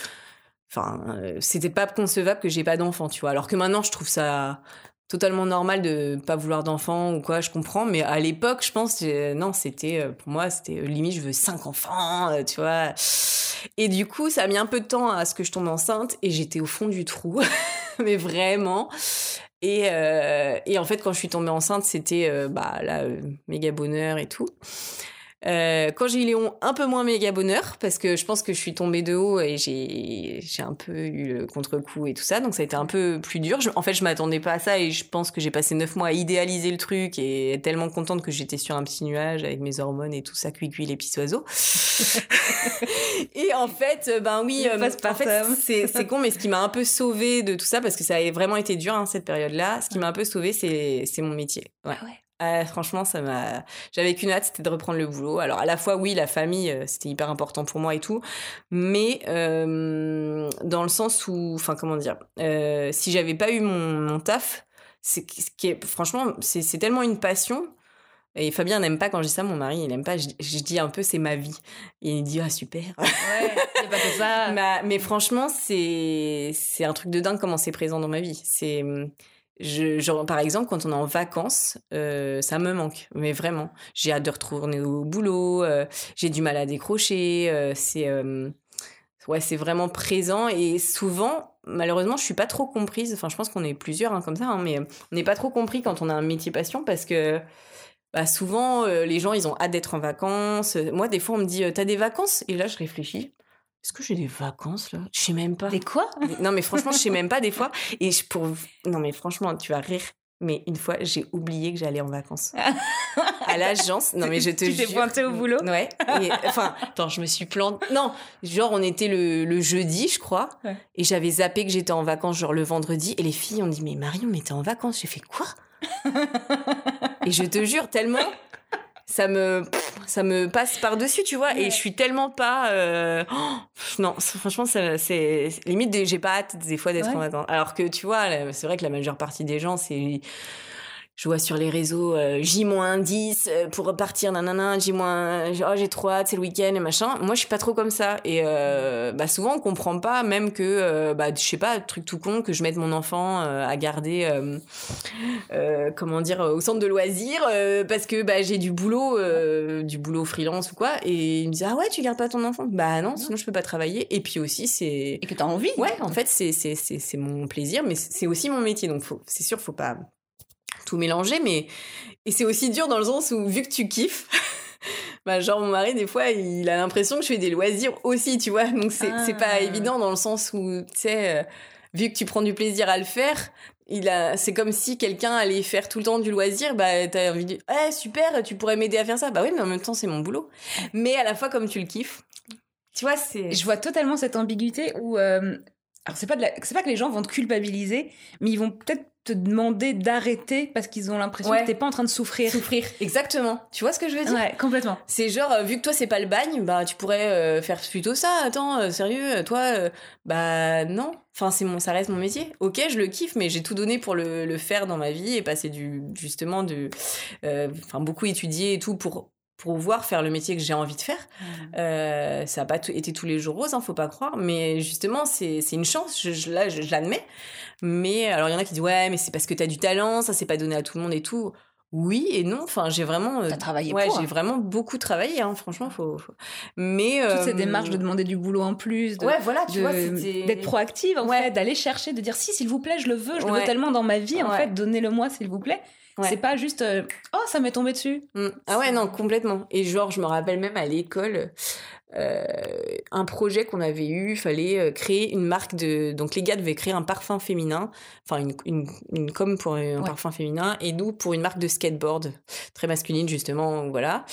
Enfin, c'était pas concevable que j'ai pas d'enfant, tu vois. Alors que maintenant, je trouve ça totalement normal de pas vouloir d'enfant ou quoi, je comprends. Mais à l'époque, je pense, euh, non, c'était, euh, pour moi, c'était euh, limite, je veux cinq enfants, tu vois. Et du coup, ça a mis un peu de temps à ce que je tombe enceinte et j'étais au fond du trou, mais vraiment. Et, et en fait, quand je suis tombée enceinte, c'était bah, là, méga bonheur et tout. Euh, quand j'ai eu Léon, un peu moins méga bonheur, parce que je pense que je suis tombée de haut et j'ai un peu eu le contre-coup et tout ça, donc ça a été un peu plus dur. Je- en fait, je m'attendais pas à ça et je pense que j'ai passé neuf mois à idéaliser le truc et être tellement contente que j'étais sur un petit nuage avec mes hormones et tout ça, cuit-cuit les petits oiseaux. et en fait, euh, ben oui, euh, en fait,
postpartum.
c'est con, mais ce qui m'a un peu sauvée de tout ça, parce que ça a vraiment été dur hein, cette période-là, ce qui m'a un peu sauvée, c'est c'est mon métier. Ouais.
Ah ouais.
Ah, franchement, ça m'a. J'avais qu'une hâte, c'était de reprendre le boulot. Alors, à la fois, oui, la famille, euh, c'était hyper important pour moi et tout, mais euh, dans le sens où, enfin, comment dire, euh, si j'avais pas eu mon, mon taf, c'est ce qui est, franchement, c'est tellement une passion. Et Fabien n'aime pas quand je dis ça, mon mari, il n'aime pas. Je, je dis un peu, c'est ma vie. Et il dit, ah, super.
Ouais, c'est pas que ça.
Ma- mais franchement, c'est c'est un truc de dingue comment c'est présent dans ma vie. C'est je, genre, par exemple, quand on est en vacances, euh, ça me manque, mais vraiment. J'ai hâte de retourner au boulot, euh, j'ai du mal à décrocher, euh, c'est euh, ouais, c'est vraiment présent et souvent, malheureusement, je suis pas trop comprise. Enfin, je pense qu'on est plusieurs hein, comme ça, hein, mais on n'est pas trop compris quand on a un métier passion parce que bah, souvent, euh, les gens, ils ont hâte d'être en vacances. Moi, des fois, on me dit, euh, t'as des vacances? Et là, je réfléchis. Est-ce que j'ai des vacances là? Je sais même pas.
Des quoi?
Non, mais franchement, je sais même pas des fois. Et je pour non, mais franchement, tu vas rire. Mais une fois, j'ai oublié que j'allais en vacances à l'agence. Non, mais je te
Tu t'es pointée au boulot?
Ouais. Et, enfin, attends, je me suis plantée. Non, genre on était le, le jeudi, je crois,
Ouais.
et j'avais zappé que j'étais en vacances genre le vendredi. Et les filles ont dit mais Marion, mais t'es en vacances J'ai fait quoi? Et je te jure tellement. Ça me, ça me passe par-dessus, tu vois, et je suis tellement pas. euh, oh, non, franchement, c'est limite, j'ai pas hâte des fois d'être
Ouais.
en vacances. Alors que tu vois, c'est vrai que la majeure partie des gens, c'est. Je vois sur les réseaux euh, J-10 euh, pour repartir, nanana, J- oh, j'ai trop hâte, c'est le week-end et machin. Moi, je suis pas trop comme ça. Et euh, bah, souvent, on comprend pas, même que, euh, bah, je sais pas, truc tout con, que je mette mon enfant euh, à garder, euh, euh, comment dire, au centre de loisirs, euh, parce que bah, j'ai du boulot, euh, du boulot freelance ou quoi. Et il me dit, ah ouais, tu gardes pas ton enfant? Bah non, sinon je peux pas travailler. Et puis aussi, c'est.
Et que t'as envie
Ouais, en fait, c'est c'est c'est c'est mon plaisir, mais c'est aussi mon métier, donc faut, c'est sûr, faut pas tout mélanger, mais et c'est aussi dur dans le sens où vu que tu kiffes. Bah, genre mon mari des fois il a l'impression que je fais des loisirs aussi tu vois? Donc c'est c'est pas
Ah.
évident dans le sens où tu sais euh, vu que tu prends du plaisir à le faire il a c'est comme si quelqu'un allait faire tout le temps du loisir bah t'as envie de dire eh super tu pourrais m'aider à faire ça bah oui mais en même temps c'est mon boulot mais à la fois comme tu le kiffes tu vois c'est
Je vois totalement cette ambiguïté où. euh, alors, c'est pas, de la- c'est pas que les gens vont te culpabiliser, mais ils vont peut-être te demander d'arrêter parce qu'ils ont l'impression
Ouais.
que t'es pas en train de souffrir.
souffrir exactement tu vois ce que je veux dire?
Ouais, complètement.
C'est genre, euh, vu que toi c'est pas le bagne, bah tu pourrais euh, faire plutôt ça. Attends, euh, sérieux, toi, bah non. Enfin, c'est mon, ça reste mon métier. Ok, je le kiffe, mais j'ai tout donné pour le, le faire dans ma vie et passer du, justement de, euh, enfin beaucoup étudier et tout pour pour pouvoir faire le métier que j'ai envie de faire. Euh, ça a pas été tous les jours rose, hein, faut pas croire. Mais justement, c'est c'est une chance. Je, je- là, je, je l'admets. Mais alors, il y en a qui disent ouais, mais c'est parce que t'as du talent, ça c'est pas donné à tout le monde et tout. Oui et non. Enfin, j'ai vraiment. euh,
T'as travaillé
ouais, j'ai vraiment beaucoup travaillé. Hein, franchement, faut. faut- Mais
Toutes
euh,
ces démarches de demander du boulot en plus, de,
Ouais, voilà, tu
de-
vois,
d'être proactive en
Ouais.
fait, d'aller chercher, de dire si s'il vous plaît, je le veux, je le veux tellement dans ma vie en fait, donnez-le moi s'il vous plaît. C'est pas juste euh, oh ça m'est tombé dessus.
Mm. Ah ouais, non, complètement. Et genre, je me rappelle même à l'école, euh, un projet qu'on avait eu, fallait euh, créer une marque de... Donc les gars devaient créer un parfum féminin, enfin une, une, une com pour un
Ouais.
parfum féminin, et nous pour une marque de skateboard, très masculine justement, voilà.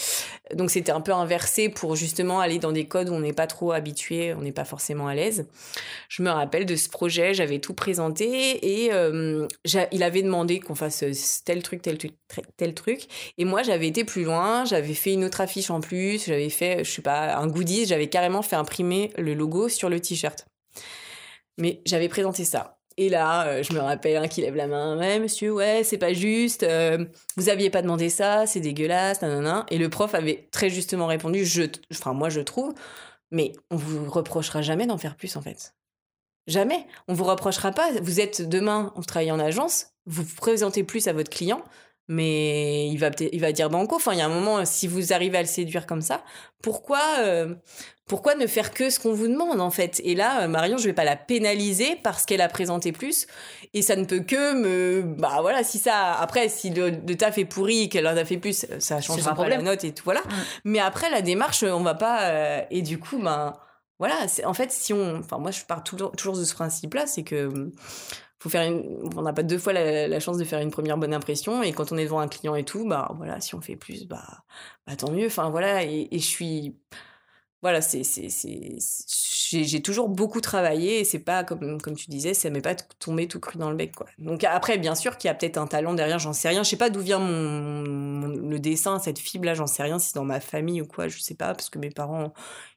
Donc c'était un peu inversé pour justement aller dans des codes où on n'est pas trop habitué, on n'est pas forcément à l'aise. Je me rappelle de ce projet, j'avais tout présenté et euh, il avait demandé qu'on fasse tel truc, tel truc, tel truc. Et moi, j'avais été plus loin, j'avais fait une autre affiche en plus, j'avais fait, je sais pas, un j'avais carrément fait imprimer le logo sur le t-shirt. Mais j'avais présenté ça. Et là, euh, je me rappelle un qui lève la main, ouais, monsieur, ouais, c'est pas juste, euh, vous aviez pas demandé ça, c'est dégueulasse, nanana. Et le prof avait très justement répondu, je, enfin, moi, je trouve, mais on vous reprochera jamais d'en faire plus, en fait. Jamais. On vous reprochera pas. Vous êtes demain, vous travaillez en agence, vous présentez plus à votre client, mais il va il va dire banco. Enfin, il y a un moment, si vous arrivez à le séduire comme ça, pourquoi, euh, pourquoi ne faire que ce qu'on vous demande en fait? Et là, euh, Marion, je vais pas la pénaliser parce qu'elle a présenté plus, et ça ne peut que me, bah voilà, si ça, après, si le, le taf est pourri et qu'elle en a fait plus, ça
son
changera pas
problème.
la note et tout, voilà. Mais après, la démarche, on va pas, euh, et du coup, ben voilà, en fait si on enfin moi je pars toujours, toujours de ce principe là, c'est que faut faire une on n'a pas deux fois la, chance de faire une première bonne impression et quand on est devant un client et tout, bah voilà, si on fait plus bah, bah tant mieux. Enfin voilà et, je suis voilà, c'est c'est j'ai toujours beaucoup travaillé et c'est pas comme comme tu disais, ça m'est pas tombé tout cru dans le bec quoi. Donc après bien sûr qu'il y a peut-être un talent derrière, j'en sais rien, je sais pas d'où vient mon, le dessin, cette fibre là, j'en sais rien si c'est dans ma famille ou quoi, je sais pas parce que mes parents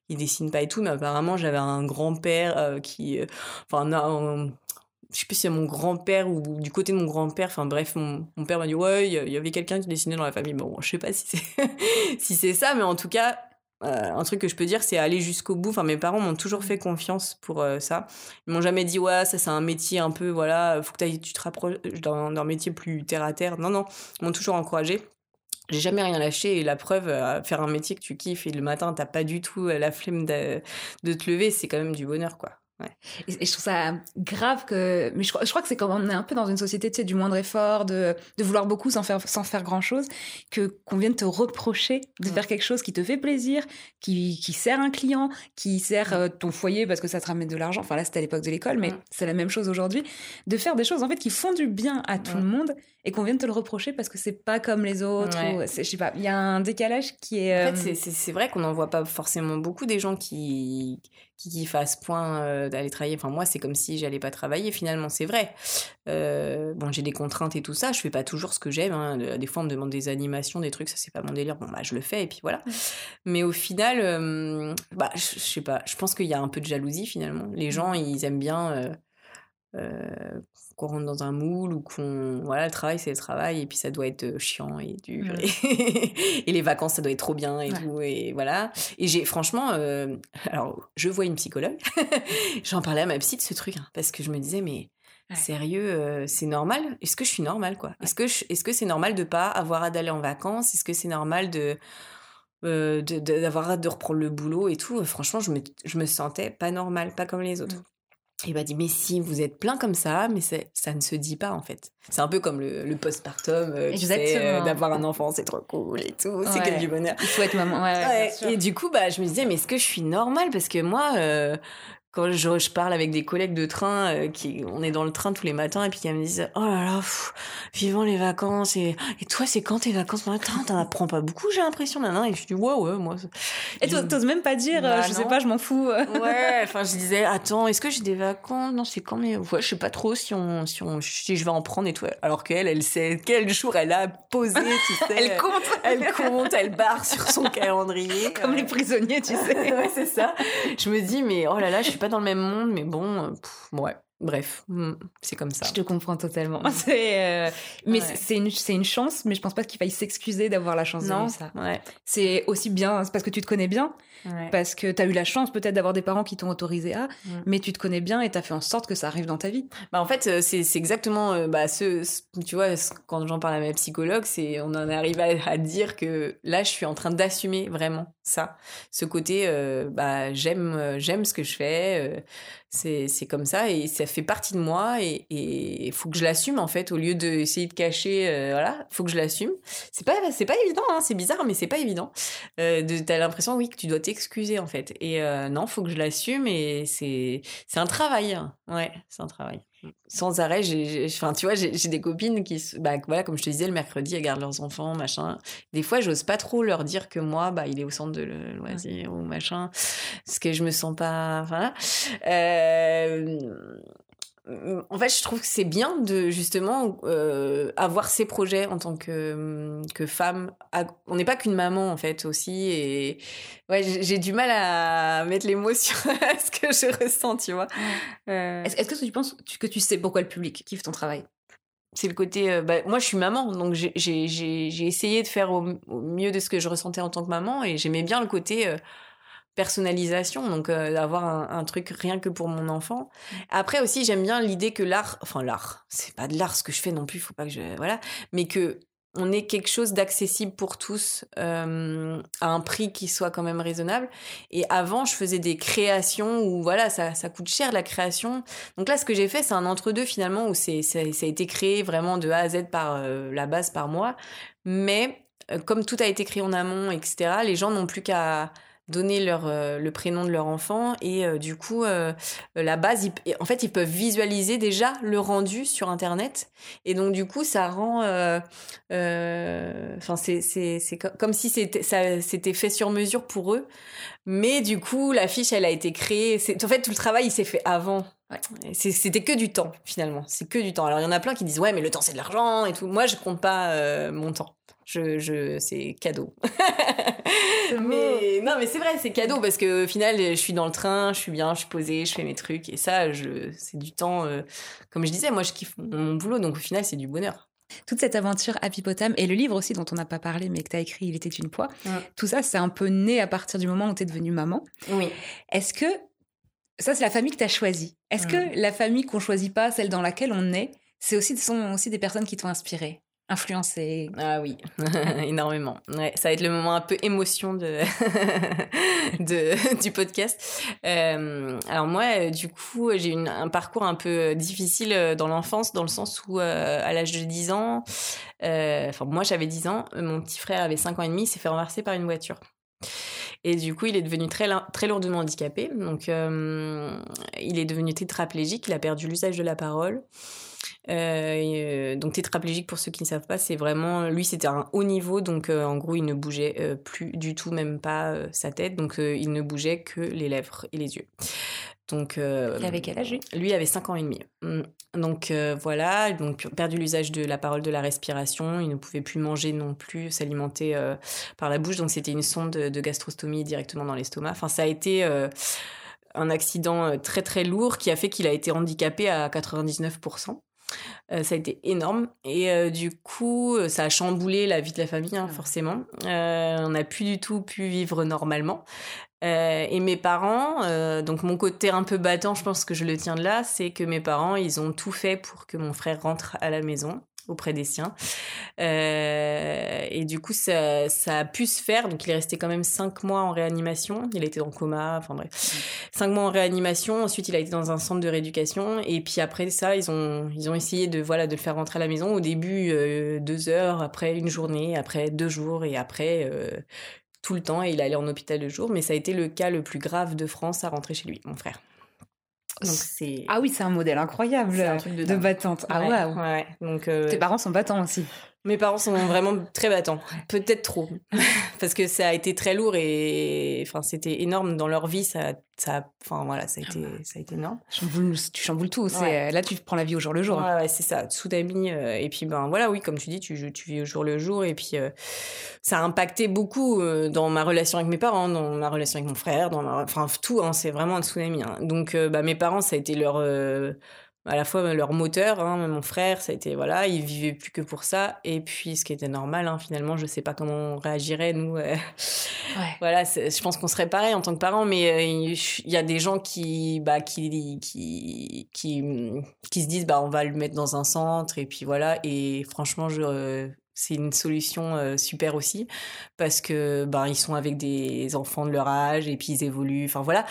ils dessinent pas et tout, mais apparemment j'avais un grand-père euh, qui, euh, enfin, je sais plus si c'est mon grand-père ou du côté de mon grand-père, enfin bref, mon, mon père m'a dit ouais, il y- avait quelqu'un qui dessinait dans la famille. Bon, je sais pas si c'est si c'est ça, mais en tout cas, euh, un truc que je peux dire, c'est aller jusqu'au bout. Enfin, mes parents m'ont toujours fait confiance pour euh, ça. Ils m'ont jamais dit ouais, ça c'est un métier un peu, voilà, faut que tu te rapproches d'un métier plus terre à terre. Non, non, ils m'ont toujours encouragé. J'ai jamais rien lâché et la preuve, euh, faire un métier que tu kiffes et le matin t'as pas du tout la flemme de, de te lever, c'est quand même du bonheur quoi. Ouais.
Et, et je trouve ça grave que. Mais je, crois- je crois que c'est comme on est un peu dans une société tu sais, du moindre effort, de, de vouloir beaucoup sans faire, sans faire grand chose, que qu'on vienne te reprocher de faire quelque chose qui te fait plaisir, qui, qui sert un client, qui sert euh, ton foyer parce que ça te ramène de l'argent. Enfin là, c'était à l'époque de l'école, mais c'est la même chose aujourd'hui. De faire des choses en fait qui font du bien à tout le monde et qu'on vienne te le reprocher parce que c'est pas comme les autres. Ou je sais pas, il y a un décalage qui est.
En
euh,
fait, c'est c'est vrai qu'on n'en voit pas forcément beaucoup des gens qui qui, fassent point euh, d'aller travailler. Enfin, moi, c'est comme si j'allais pas travailler. Finalement, c'est vrai. Euh, bon, j'ai des contraintes et tout ça. Je fais pas toujours ce que j'aime. hein. De- Des fois, on me demande des animations, des trucs. Ça, c'est pas mon délire. Bon, bah, je le fais et puis voilà. Mais au final, euh, bah, je sais pas. Je pense qu'il y a un peu de jalousie finalement. Les gens, ils aiment bien. euh, qu'on rentre dans un moule ou qu'on voilà le travail c'est le travail et puis ça doit être euh, chiant et dur
Mm.
et, et les vacances ça doit être trop bien et
Ouais.
tout et voilà. Et j'ai franchement euh, alors je vois une psychologue. J'en parlais à ma psy de ce truc hein, parce que je me disais mais
Ouais.
sérieux euh, c'est normal? Est-ce que je suis normale quoi? Est-ce que je- est-ce que c'est normal de pas avoir d'aller en vacances? Est-ce que c'est normal de euh, d'avoir hâte de reprendre le boulot et tout? Franchement je me je me sentais pas normale pas comme les autres Il m'a dit, mais si, vous êtes plein comme ça, mais ça ne se dit pas en fait. C'est un peu comme le, le postpartum, euh, tu sais, euh, d'avoir un enfant, c'est trop cool et tout, c'est que du bonheur.
Il faut être maman, ouais.
Et du coup, bah, je me disais, mais est-ce que je suis normale? Parce que moi, euh, quand je, je, parle avec des collègues de train, euh, qui, on est dans le train tous les matins et puis qui me disent oh là là, vivant les vacances et, et toi c'est quand tes vacances Matin, t'en apprends pas beaucoup j'ai l'impression et je dis ouais ouais moi.
Et tu t'oses même pas dire bah, je sais pas je m'en fous.
ouais enfin je disais attends est-ce que j'ai des vacances? Non c'est quand mais ouais, je sais pas trop si on si on si je vais en prendre et tout alors qu'elle elle sait quel jour elle a posé tu sais.
elle compte
elle compte elle barre sur son calendrier
comme les prisonniers tu sais.
ouais c'est ça. Je me dis mais oh là là je suis pas dans le même monde, mais bon, euh, ouais. Bref, hmm, c'est comme ça.
Je te comprends totalement. C'est, euh, mais c'est une, chance, mais je pense pas qu'il faille s'excuser d'avoir la chance
non,
de ça.
Ouais.
C'est aussi bien, c'est parce que tu te connais bien, parce que tu as eu la chance peut-être d'avoir des parents qui t'ont autorisé à, mm. mais tu te connais bien et tu as fait en sorte que ça arrive dans ta vie.
Bah en fait, euh, c'est, exactement bah, ce, tu vois, quand j'en parle à ma psychologue, c'est on en arrive à, à, dire que là, je suis en train d'assumer vraiment ça, ce côté, bah j'aime, j'aime ce que je fais c'est comme ça et ça fait partie de moi et il faut que je l'assume en fait au lieu d'essayer de cacher euh, voilà faut que je l'assume. C'est pas c'est pas évident hein, c'est bizarre mais c'est pas évident. Euh, t'as l'impression oui que tu dois t'excuser en fait. Et euh, non faut que je l'assume et c'est c'est un travail hein. ouais c'est un travail sans arrêt, j'ai, enfin, tu vois, j'ai des copines qui, bah, voilà, comme je te disais, le mercredi, elles gardent leurs enfants, machin. Des fois, j'ose pas trop leur dire que moi, bah, il est au centre de loisir ou machin, parce que je me sens pas, euh, en fait, je trouve que c'est bien de justement euh, avoir ces projets en tant que, que femme. On n'est pas qu'une maman en fait aussi, et ouais, j'ai du mal à mettre les mots sur ce que je ressens, tu vois.
Euh... Est-ce que tu penses que tu sais pourquoi le public kiffe ton travail?
C'est le côté euh, bah, moi je suis maman donc j'ai essayé de faire au, mieux de ce que je ressentais en tant que maman et j'aimais bien le côté personnalisation, donc euh, d'avoir un, truc rien que pour mon enfant. Après aussi, j'aime bien l'idée que l'art, enfin l'art, c'est pas de l'art ce que je fais non plus, faut pas que je, voilà, mais que on ait quelque chose d'accessible pour tous euh, à un prix qui soit quand même raisonnable. Et avant, je faisais des créations où voilà, ça, ça coûte cher la création. Donc là, ce que j'ai fait, c'est un entre-deux finalement où c'est ça, a été créé vraiment de A à Z par euh, la base par moi, mais comme tout a été créé en amont, etc. Les gens n'ont plus qu'à donner leur euh, le prénom de leur enfant et euh, du coup euh, la base en fait ils peuvent visualiser déjà le rendu sur internet et donc du coup ça rend enfin c'est c'est c'est comme si c'était ça c'était fait sur mesure pour eux mais du coup la fiche elle a été créée c'est en fait tout le travail il s'est fait avant C'était que du temps finalement, c'est que du temps. Alors il y en a plein qui disent ouais mais le temps c'est de l'argent et tout. Moi je compte pas mon temps. Je, je c'est cadeau. mais non, mais c'est vrai, c'est cadeau parce que au final, je suis dans le train, je suis bien, je suis posée, je fais mes trucs et ça, je, c'est du temps. Euh, comme je disais, moi, je kiffe mon boulot, donc au final, c'est du bonheur.
Toute cette aventure Happy Potam et le livre aussi dont on n'a pas parlé mais que tu as écrit Il était une fois, tout ça c'est un peu né à partir du moment où tu es devenue maman.
Oui.
Est-ce que ça c'est la famille que tu as choisie Est-ce que la famille qu'on choisit pas, celle dans laquelle on est, c'est aussi, sont aussi des personnes qui t'ont inspiré influencé
Ah oui, énormément. Ouais, ça va être le moment un peu émotion de, de du podcast. Euh, alors moi, euh, du coup, j'ai eu un parcours un peu difficile euh, dans l'enfance, dans le sens où à l'âge de 10 ans, enfin moi j'avais 10 ans, mon petit frère avait 5 ans et demi, il s'est fait renverser par une voiture. Et du coup, il est devenu très, très lourdement handicapé. Donc, il est devenu tétraplégique, il a perdu l'usage de la parole. Euh, euh, donc tétraplégique pour ceux qui ne savent pas, c'est vraiment lui c'était un haut niveau donc euh, en gros il ne bougeait plus du tout même pas sa tête donc il ne bougeait que les lèvres et les yeux. Donc
il avait quel âge
lui? avait 5 ans et demi. Mm. Donc voilà, donc perdu l'usage de la parole, de la respiration, il ne pouvait plus manger non plus, s'alimenter par la bouche donc c'était une sonde de gastrostomie directement dans l'estomac. Enfin ça a été un accident très très lourd qui a fait qu'il a été handicapé à 99%. Euh, ça a été énorme et euh, du coup euh, ça a chamboulé la vie de la famille hein, forcément. on n'a plus du tout pu vivre normalement. et mes parents, donc mon côté un peu battant, je pense que je le tiens de là, c'est que mes parents, ils ont tout fait pour que mon frère rentre à la maison. Auprès des siens. Euh, et du coup, ça, ça, a pu se faire. Donc, il est resté quand même cinq mois en réanimation. Il était en coma, enfin bref. Cinq mois en réanimation. Ensuite, il a été dans un centre de rééducation. Et puis après ça, ils ont, ils ont essayé de, voilà, de le faire rentrer à la maison. Au début, euh, deux heures, après une journée, après deux jours et après euh, tout le temps. Et il allait en hôpital de jour. Mais ça a été le cas le plus grave de France à rentrer chez lui, mon frère.
Donc c'est ah oui c'est un modèle incroyable un truc de, de battante. Ah
ouais, ouais. donc
euh... tes parents sont battants aussi
mes parents sont vraiment très battants, peut-être trop, parce que ça a été très lourd et enfin c'était énorme dans leur vie. Ça, ça, enfin voilà, ça a été, ça a été énorme.
tu chamboules tout. Là tu prends la vie au jour le jour.
Ouais, ouais c'est ça, d'amis. Euh, et puis ben voilà, oui, comme tu dis, tu, tu vis au jour le jour. Et puis euh, ça a impacté beaucoup euh, dans ma relation avec mes parents, dans ma relation avec mon frère, dans enfin tout. Hein, c'est vraiment un tsunami. Hein. Donc bah, mes parents, ça a été leur à la fois leur moteur, hein, mon frère, ça a été voilà, il vivait plus que pour ça, et puis ce qui était normal, hein, finalement, je sais pas comment on réagirait nous. Euh, voilà, je pense qu'on serait pareil en tant que parents, mais euh, il y a des gens qui, bah, qui, qui, qui, qui se disent, bah, on va le mettre dans un centre, et puis voilà, et franchement, je c'est une solution euh, super aussi parce que ben ils sont avec des enfants de leur âge et puis ils évoluent enfin voilà.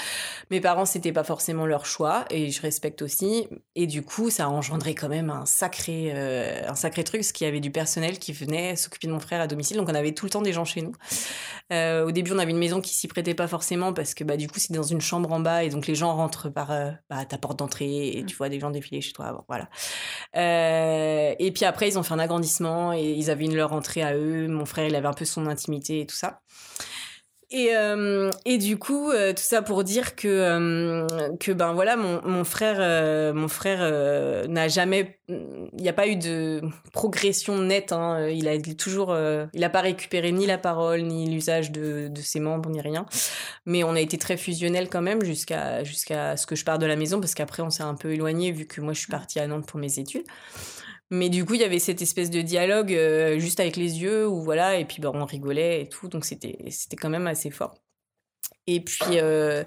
Mes parents c'était pas forcément leur choix et je respecte aussi et du coup ça a engendré quand même un sacré euh, un sacré truc parce qu'il y avait du personnel qui venait s'occuper de mon frère à domicile donc on avait tout le temps des gens chez nous. Euh, au début on avait une maison qui s'y prêtait pas forcément parce que bah du coup c'est dans une chambre en bas et donc les gens rentrent par bah, ta porte d'entrée et mmh. tu vois des gens défiler chez toi bon, voilà. Et puis après ils ont fait un agrandissement et ils avaient une leur entrée à eux. Mon frère, il avait un peu son intimité et tout ça. Et, euh, et du coup, euh, tout ça pour dire que, euh, que ben voilà, mon, mon frère, mon frère n'a jamais, il n'y a pas eu de progression nette. Hein. Il a toujours, il n'a pas récupéré ni la parole, ni l'usage de, de, ses membres, ni rien. Mais on a été très fusionnels quand même jusqu'à jusqu'à ce que je parte de la maison, parce qu'après on s'est un peu éloigné vu que moi je suis partie à Nantes pour mes études. Mais du coup, il y avait cette espèce de dialogue euh, juste avec les yeux, où voilà, et puis bah, on rigolait et tout, donc c'était quand même assez fort. Et puis euh,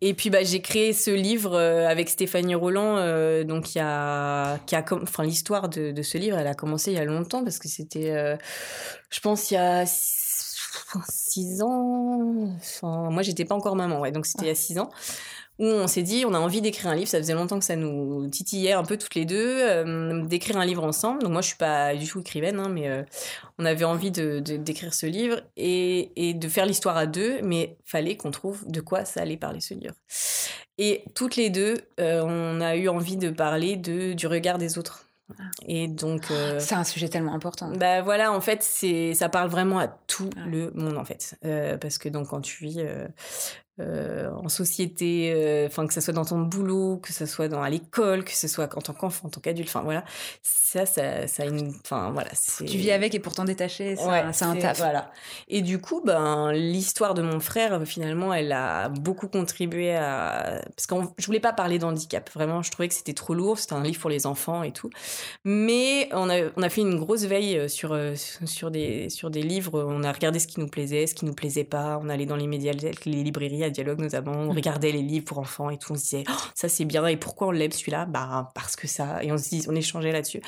et puis bah j'ai créé ce livre euh, avec Stéphanie Roland, donc y a qui a enfin l'histoire de, ce livre, elle a commencé il y a longtemps parce que c'était, je pense il y a six ans. Enfin, moi j'étais pas encore maman, donc c'était il y a six ans où on s'est dit on a envie d'écrire un livre. Ça faisait longtemps que ça nous titillait un peu toutes les deux euh, d'écrire un livre ensemble. Donc moi je suis pas du tout écrivaine hein, mais euh, on avait envie de d'écrire ce livre et, et de faire l'histoire à deux mais fallait qu'on trouve de quoi ça allait parler ce livre. Et toutes les deux euh, on a eu envie de parler de du regard des autres. Et donc
c'est un sujet tellement important.
Bah voilà, en fait, c'est ça parle vraiment à tout le monde en fait, parce que donc quand tu vis euh, en société, euh, que ce soit dans ton boulot, que ce soit dans à l'école, que ce soit en tant qu'enfant, en tant qu'adulte, enfin voilà, ça, ça, une, enfin voilà,
tu vis avec et pourtant détaché, c'est un taf.
Voilà. Et du coup, ben l'histoire de mon frère finalement, elle a beaucoup contribué à, parce que je voulais pas parler d'handicap, vraiment, je trouvais que c'était trop lourd, c'était un livre pour les enfants et tout, mais on a, on a fait une grosse veille euh, sur sur des sur des livres, on a regardé ce qui nous plaisait, ce qui nous plaisait pas, on allait dans les médias, les librairies dialogue notamment. On regardait les livres pour enfants et tout. On se disait, oh, ça c'est bien. Et pourquoi on l'aime celui-là? Bah parce que ça. Et on se dit, on échangeait là-dessus.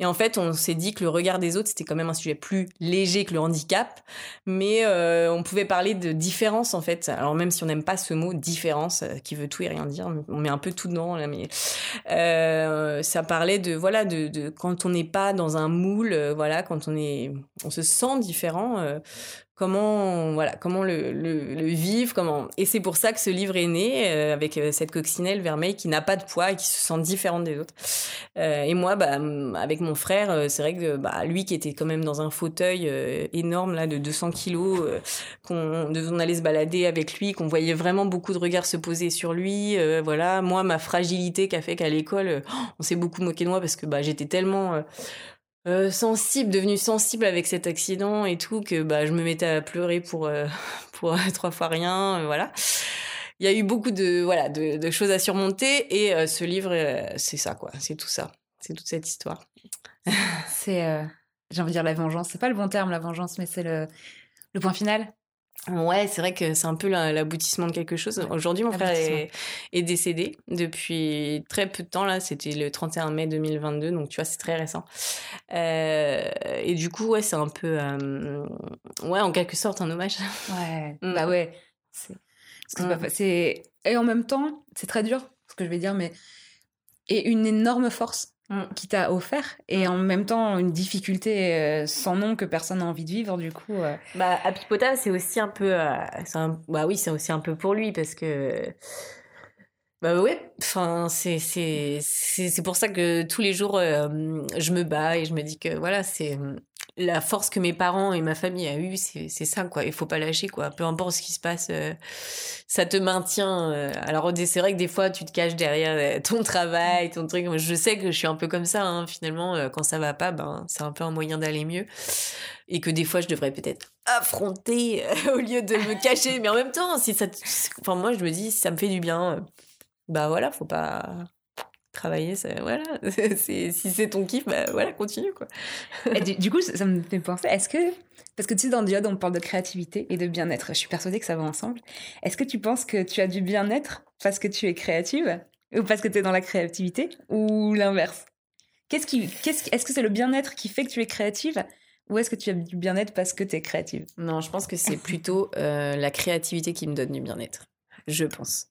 Et en fait, on s'est dit que le regard des autres c'était quand même un sujet plus léger que le handicap, mais euh, on pouvait parler de différence en fait. Alors même si on n'aime pas ce mot différence, euh, qui veut tout et rien dire, on met un peu tout dedans là, mais euh, ça parlait de voilà de, de quand on n'est pas dans un moule, voilà quand on est, on se sent différent comment voilà comment le, le, le, vivre comment et c'est pour ça que ce livre est né euh, avec euh, cette coccinelle vermeille qui n'a pas de poids et qui se sent différente des autres. Euh, et moi bah avec mon frère c'est vrai que bah lui qui était quand même dans un fauteuil énorme là de 200 kilos qu'on on allait se balader avec lui qu'on voyait vraiment beaucoup de regards se poser sur lui voilà. Moi ma fragilité qui a fait qu'à l'école on s'est beaucoup moqué de moi parce que bah j'étais tellement euh, sensible, devenue sensible avec cet accident et tout, que bah, je me mettais à pleurer pour, euh, pour trois fois rien, euh, voilà. Il y a eu beaucoup de, voilà, de choses à surmonter et ce livre, c'est ça, quoi. C'est tout ça. C'est toute cette histoire.
c'est, j'ai envie de dire la vengeance. C'est pas le bon terme, la vengeance, mais c'est le, le point final.
Ouais, c'est vrai que c'est un peu la- l'aboutissement de quelque chose.
Ouais,
Aujourd'hui, mon frère est, est décédé depuis très peu de temps. Là, c'était le 31 mai 2022, donc tu vois, c'est très récent. Euh, et du coup, ouais, c'est un peu, euh, ouais, en quelque sorte, un hommage.
Ouais,
Mm.
bah ouais. C'est...
Mm.
c'est- Et en même temps, c'est très dur, ce que je vais dire, mais. Et une énorme force. Qui t'a offert, et en même temps une difficulté euh, sans nom que personne n'a envie de vivre, du coup. euh,
Bah, Happy Potam, c'est aussi un peu, euh, un- bah oui, c'est aussi un peu pour lui parce que, bah ouais, enfin, c'est, c'est, c'est, pour ça que tous les jours, euh, je me bats et je me dis que voilà, c'est euh, la force que mes parents et ma famille a eue, c'est, ça, quoi. Il faut pas lâcher, quoi. Peu importe ce qui se passe, euh, ça te maintient. Alors, c'est vrai que des fois, tu te caches derrière ton travail, ton truc. Je sais que je suis un peu comme ça, hein, finalement, quand ça va pas, ben, c'est un peu un moyen d'aller mieux et que des fois je devrais peut-être affronter au lieu de me cacher mais en même temps si ça enfin moi je me dis ça me fait du bien bah voilà faut pas travailler ça, voilà. Si c'est ton kiff bah voilà continue quoi.
Et du, du coup, ça me fait penser, est-ce que, parce que tu sais, dans Diode, on parle de créativité et de bien-être, je suis persuadée que ça va ensemble. Est-ce que tu penses que tu as du bien-être parce que tu es créative ou parce que tu es dans la créativité ou l'inverse? Qu'est-ce qui, qu'est-ce, est-ce que c'est le bien-être qui fait que tu es créative ou est-ce que tu as du bien-être parce que tu es créative?
Non je pense que c'est plutôt euh, la créativité qui me donne du bien-être je pense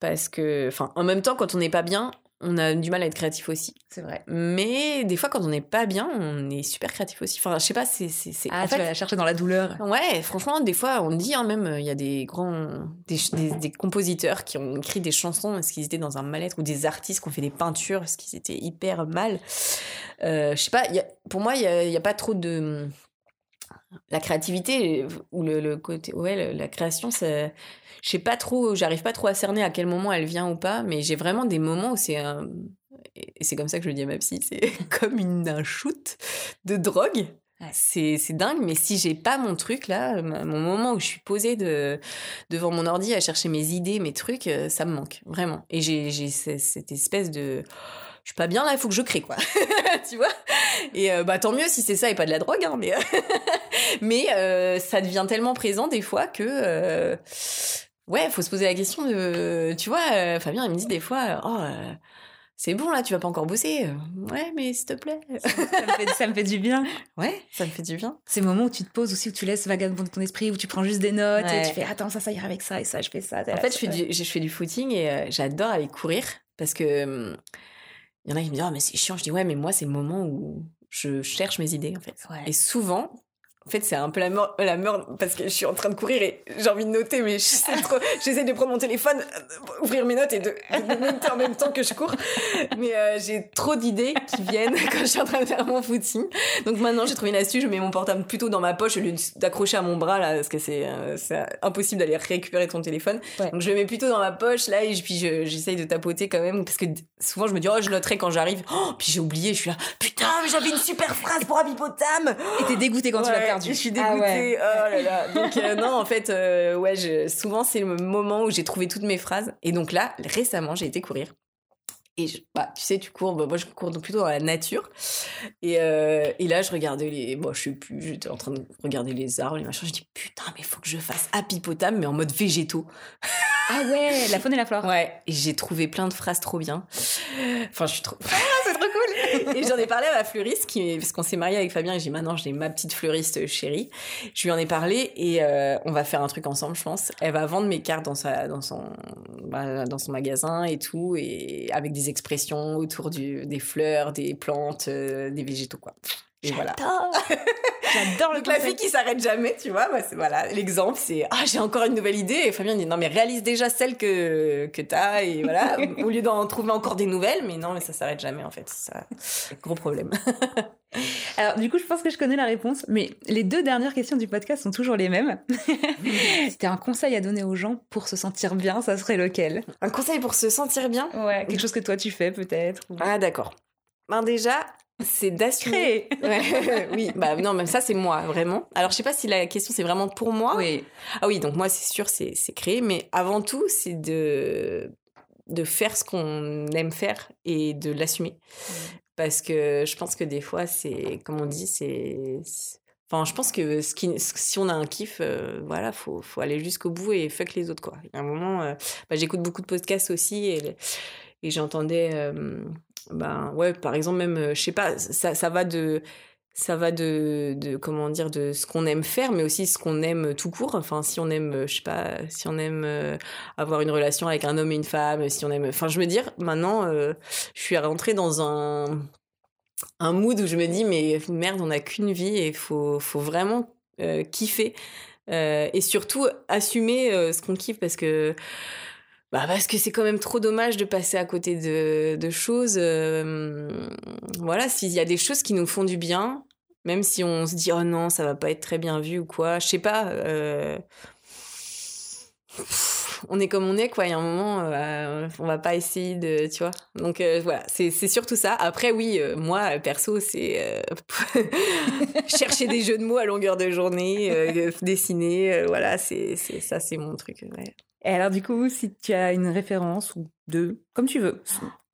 parce que enfin en même temps quand on n'est pas bien on a du mal à être créatif aussi
C'est vrai.
mais des fois quand on n'est pas bien on est super créatif aussi enfin je sais pas c'est
Ah,
en
tu
fait,
vas la chercher dans la douleur.
Ouais, franchement, des fois, on dit hein, même, il y a des grands, des, des, des compositeurs qui ont écrit des chansons parce qu'ils étaient dans un mal-être ou des artistes qui ont fait des peintures parce qu'ils étaient hyper mal. Euh, je sais pas, il y a- pour moi, il n'y a, il y a pas trop de. La créativité ou le, le côté. Ouais, la création, c'est. Je sais pas trop, j'arrive pas trop à cerner à quel moment elle vient ou pas, mais j'ai vraiment des moments où c'est un. Et c'est comme ça que je le dis à ma psy, c'est comme une, un shoot de drogue.
Ouais.
C'est dingue, mais si j'ai pas mon truc là, mon moment où je suis posée de, devant mon ordi à chercher mes idées, mes trucs, euh, ça me manque, vraiment. Et j'ai j'ai ce- cette espèce de. Je suis pas bien là, il faut que je crée, quoi. tu vois? Et euh, bah tant mieux si c'est ça et pas de la drogue, hein, mais. mais euh, ça devient tellement présent des fois que. euh, Ouais, faut se poser la question de. Tu vois, euh, Fabien, il me dit des fois, oh, c'est bon là, tu vas pas encore bosser. Ouais, mais s'il te plaît.
ça, me fait, ça me fait du bien.
Ouais, ça me fait du bien.
Ces moments où tu te poses aussi, où tu laisses vagabonder ton esprit, où tu prends juste des notes et tu fais attends, ça, ça ira avec ça et ça, je fais ça.
En fait, je fais, du, je fais du footing et euh, j'adore aller courir parce que hum, il y en a qui me disent ah mais c'est chiant. Je dis ouais mais moi c'est le moment où je cherche mes idées en fait.
Ouais.
Et souvent. En fait, c'est un peu la mort, la parce que je suis en train de courir et j'ai envie de noter, mais je j'essaie de prendre mon téléphone, euh, ouvrir mes notes et de, de noter en même temps que je cours. Mais euh, j'ai trop d'idées qui viennent quand je suis en train de faire mon footing. Donc maintenant, j'ai trouvé une astuce, je mets mon portable plutôt dans ma poche au lieu d'accrocher à mon bras là, parce que c'est euh, impossible d'aller récupérer ton téléphone.
Ouais.
Donc je le mets plutôt dans ma poche là et puis je- j'essaye de tapoter quand même parce que souvent je me dis oh je noterai quand j'arrive. Oh puis j'ai oublié, je suis là putain mais j'avais une super phrase pour Habipotam.
Et t'es dégoûté quand tu l'as
Je suis
Ah
dégoûtée.
ouais.
Oh là là. Donc euh, non, en fait, euh, ouais, je, souvent c'est le moment où j'ai trouvé toutes mes phrases. Et donc là, récemment, j'ai été courir. Et je- bah, tu sais, tu cours. bah, moi, je cours plutôt dans la nature. Et, euh, et là, je regardais les. Bon, je sais plus. J'étais en train de regarder les arbres, les machins. Je dis putain, mais il faut que je fasse Happy mais en mode végétaux.
Ah ouais, la faune et la flore.
Ouais. Et j'ai trouvé plein de phrases trop bien. Enfin, je suis trop. c'est trop cool. et j'en ai parlé à ma fleuriste, qui, parce qu'on s'est marié avec Fabien, et j'ai maintenant j'ai ma petite fleuriste chérie. Je lui en ai parlé et euh, on va faire un truc ensemble, je pense. Elle va vendre mes cartes dans sa, dans son, bah, dans son magasin et tout, et avec des expressions autour des fleurs, des plantes, euh, des végétaux. Et voilà.
J'adore le
Donc la fille qui s'arrête jamais, tu vois, bah, voilà, l'exemple c'est ah j'ai encore une nouvelle idée et Fabien dit non mais réalise déjà celle que que t'as et voilà au lieu d'en trouver encore des nouvelles mais non mais ça s'arrête jamais en fait, c'est ça gros problème.
Alors, du coup, je pense que je connais la réponse, mais les deux dernières questions du podcast sont toujours les mêmes. si t'as un conseil à donner aux gens pour se sentir bien, ça serait lequel?
Un conseil pour se sentir bien?
Ouais, quelque chose que toi tu fais peut-être. ou-
Ah d'accord. Ben déjà c'est d'assumer. Ouais, oui, bah non, même ça c'est moi vraiment. Alors je sais pas si la question c'est vraiment pour moi.
Oui.
Ah oui, donc moi c'est sûr c'est c'est créer, mais avant tout c'est de de faire ce qu'on aime faire et de l'assumer. Parce que je pense que des fois c'est comme on dit c'est c'est- Enfin, je pense que ce qui, si on a un kiff, euh, voilà, faut, faut aller jusqu'au bout et fuck les autres, quoi. Il y a un moment, euh, bah, j'écoute beaucoup de podcasts aussi et, et j'entendais, ben, ouais, par exemple, même, je sais pas, ça, va de, ça va de, comment dire, de ce qu'on aime faire, mais aussi ce qu'on aime tout court. Enfin, si on aime, je sais pas, si on aime avoir une relation avec un homme et une femme, si on aime, enfin, je veux dire, maintenant, je suis rentrée dans un, un mood où je me dis mais merde on n'a qu'une vie et faut faut vraiment kiffer et surtout assumer ce qu'on kiffe parce que bah parce que c'est quand même trop dommage de passer à côté de, de choses voilà s'il y a des choses qui nous font du bien même si on se dit oh non ça va pas être très bien vu ou quoi je sais pas on est comme on est quoi. Il y a un moment euh, on va pas essayer de tu vois. Donc euh, voilà c'est surtout ça. Après oui euh, moi perso c'est chercher des jeux de mots à longueur de journée dessiner voilà c'est ça c'est mon truc
et alors du coup si tu as une référence ou deux comme tu veux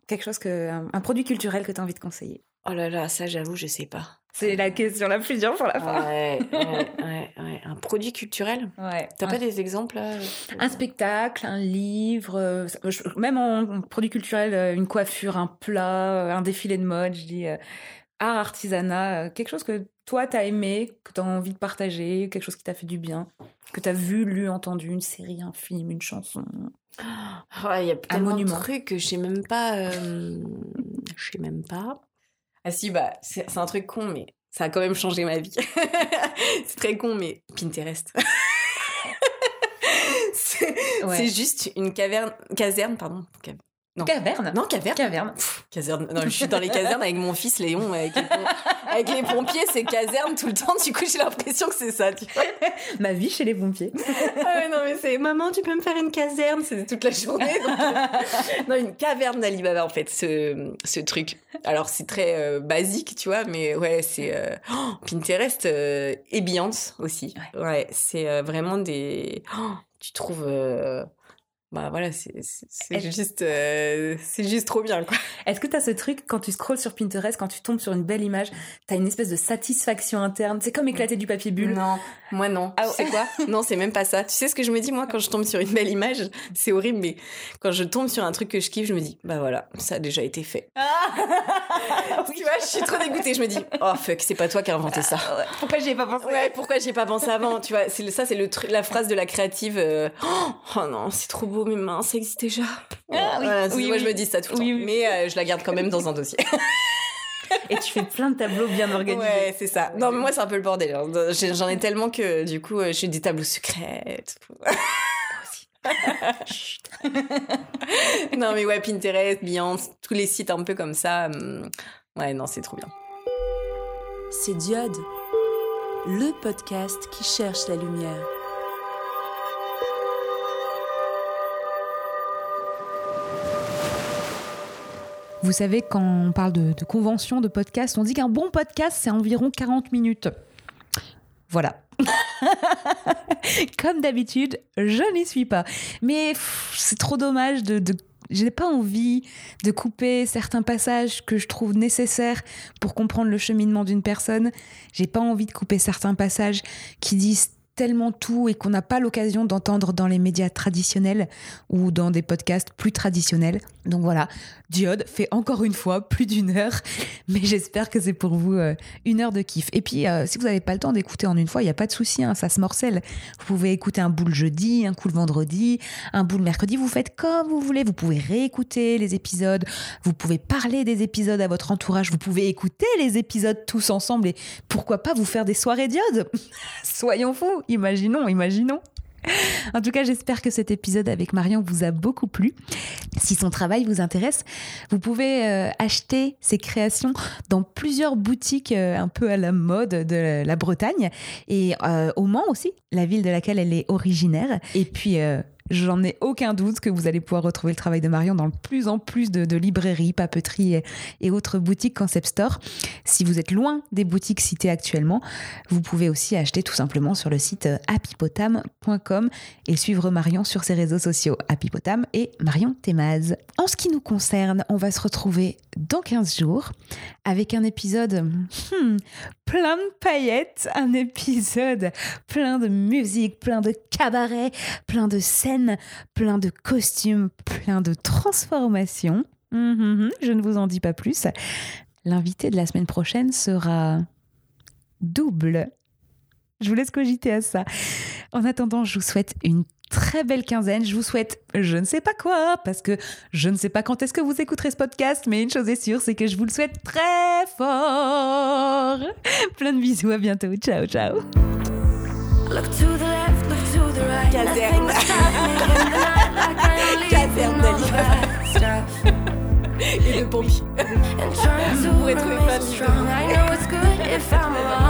quelque chose que un, produit culturel que tu as envie de conseiller.
Oh là là ça j'avoue je sais pas.
C'est la question la plus dure pour la fin.
Ouais, ouais, ouais, Un produit culturel?
Ouais.
T'as pas des exemples là
Un spectacle, un livre, euh, même en produit culturel, euh, une coiffure, un plat, euh, un défilé de mode, je dis art, artisanat, quelque chose que toi t'as aimé, que t'as envie de partager, quelque chose qui t'a fait du bien, que t'as vu, lu, entendu, une série, un film, une chanson.
Il y a tellement de trucs que je sais même pas. je sais même pas. Ah si, bah, c'est un truc con, mais ça a quand même changé ma vie. c'est très con, mais Pinterest. c'est juste une caverne, caserne, pardon.
Non. Caverne
Non, caverne.
Caverne.
caserne. Non, je suis dans les casernes avec mon fils Léon, avec les, avec les pompiers, c'est caserne tout le temps. Du coup, j'ai l'impression que c'est ça. Tu vois
Ma vie chez les pompiers.
ah non, mais c'est maman, tu peux me faire une caserne? C'est toute la journée. non, une caverne d'Alibaba, en fait, ce, ce truc. Alors, c'est très euh, basique, tu vois, mais ouais, c'est euh, oh, Pinterest euh, et Beyoncé aussi. Ouais, c'est vraiment des. Oh, tu trouves bah voilà, c'est juste, euh, c'est juste trop bien, quoi.
Est-ce que tu as ce truc, quand tu scrolles sur Pinterest, quand tu tombes sur une belle image, tu as une espèce de satisfaction interne? C'est comme éclater du papier bulle
Non, moi non. Ah, c'est quoi? Non, c'est même pas ça. Tu sais ce que je me dis, moi, quand je tombe sur une belle image? C'est horrible, mais quand je tombe sur un truc que je kiffe, je me dis, bah voilà, ça a déjà été fait. Ah tu vois, je suis trop dégoûtée. Je me dis, oh fuck, c'est pas toi qui as inventé ça.
Ah pourquoi j'y ai pas pensé?
Ouais, pourquoi j'y ai pas pensé avant Tu vois, ça, c'est le la phrase de la créative. Euh, oh non, c'est trop beau mes mains, ça existe déjà. Ah, oui, moi, je me dis ça tout le temps. Mais euh, je la garde quand même dans un dossier.
Et tu fais plein de tableaux bien organisés.
Ouais, c'est ça. Non, mais moi, c'est un peu le bordel. Hein. J'en ai tellement que, du coup, euh, j'ai des tableaux secrets. non, mais ouais, Pinterest, Beyoncé, tous les sites un peu comme ça. Hum, ouais, non, c'est trop bien.
C'est Diode, le podcast qui cherche la lumière.
Vous savez, quand on parle de, convention, de podcast, on dit qu'un bon podcast, c'est environ 40 minutes. Voilà. Comme d'habitude, je n'y suis pas. Mais c'est trop dommage de, de j'ai pas envie de couper certains passages que je trouve nécessaires pour comprendre le cheminement d'une personne. J'ai pas envie de couper certains passages qui disent tellement tout et qu'on n'a pas l'occasion d'entendre dans les médias traditionnels ou dans des podcasts plus traditionnels. Donc voilà, Diode fait encore une fois plus d'une heure, mais j'espère que c'est pour vous euh, une heure de kiff. Et puis, euh, si vous n'avez pas le temps d'écouter en une fois, il n'y a pas de souci, hein, ça se morcelle. Vous pouvez écouter un bout le jeudi, un coup le vendredi, un bout le mercredi, vous faites comme vous voulez. Vous pouvez réécouter les épisodes, vous pouvez parler des épisodes à votre entourage, vous pouvez écouter les épisodes tous ensemble et pourquoi pas vous faire des soirées Diode? Soyons fous, imaginons, imaginons. En tout cas, j'espère que cet épisode avec Marion vous a beaucoup plu. Si son travail vous intéresse, vous pouvez euh, acheter ses créations dans plusieurs boutiques euh, un peu à la mode de la Bretagne et euh, au Mans aussi, la ville de laquelle elle est originaire. Et puis J'en ai aucun doute que vous allez pouvoir retrouver le travail de Marion dans de plus en plus de, librairies, papeteries et, autres boutiques concept store. Si vous êtes loin des boutiques citées actuellement, vous pouvez aussi acheter tout simplement sur le site happypotam.com et suivre Marion sur ses réseaux sociaux Happypotam et Marion Temaz. En ce qui nous concerne, on va se retrouver dans 15 jours avec un épisode hmm, plein de paillettes, un épisode plein de musique, plein de cabarets, plein de scènes, plein de costumes, plein de transformations. Mhm, je ne vous en dis pas plus. L'invité de la semaine prochaine sera double. Je vous laisse cogiter à ça. En attendant, je vous souhaite une très belle quinzaine. Je vous souhaite je ne sais pas quoi, parce que je ne sais pas quand est-ce que vous écouterez ce podcast, mais une chose est sûre, c'est que je vous le souhaite très fort. Plein de bisous, à bientôt. Ciao, ciao.
Look to the left, look to the right.
Caserne. Caserne. Et de pompiers. Vous pourrez trouver plein de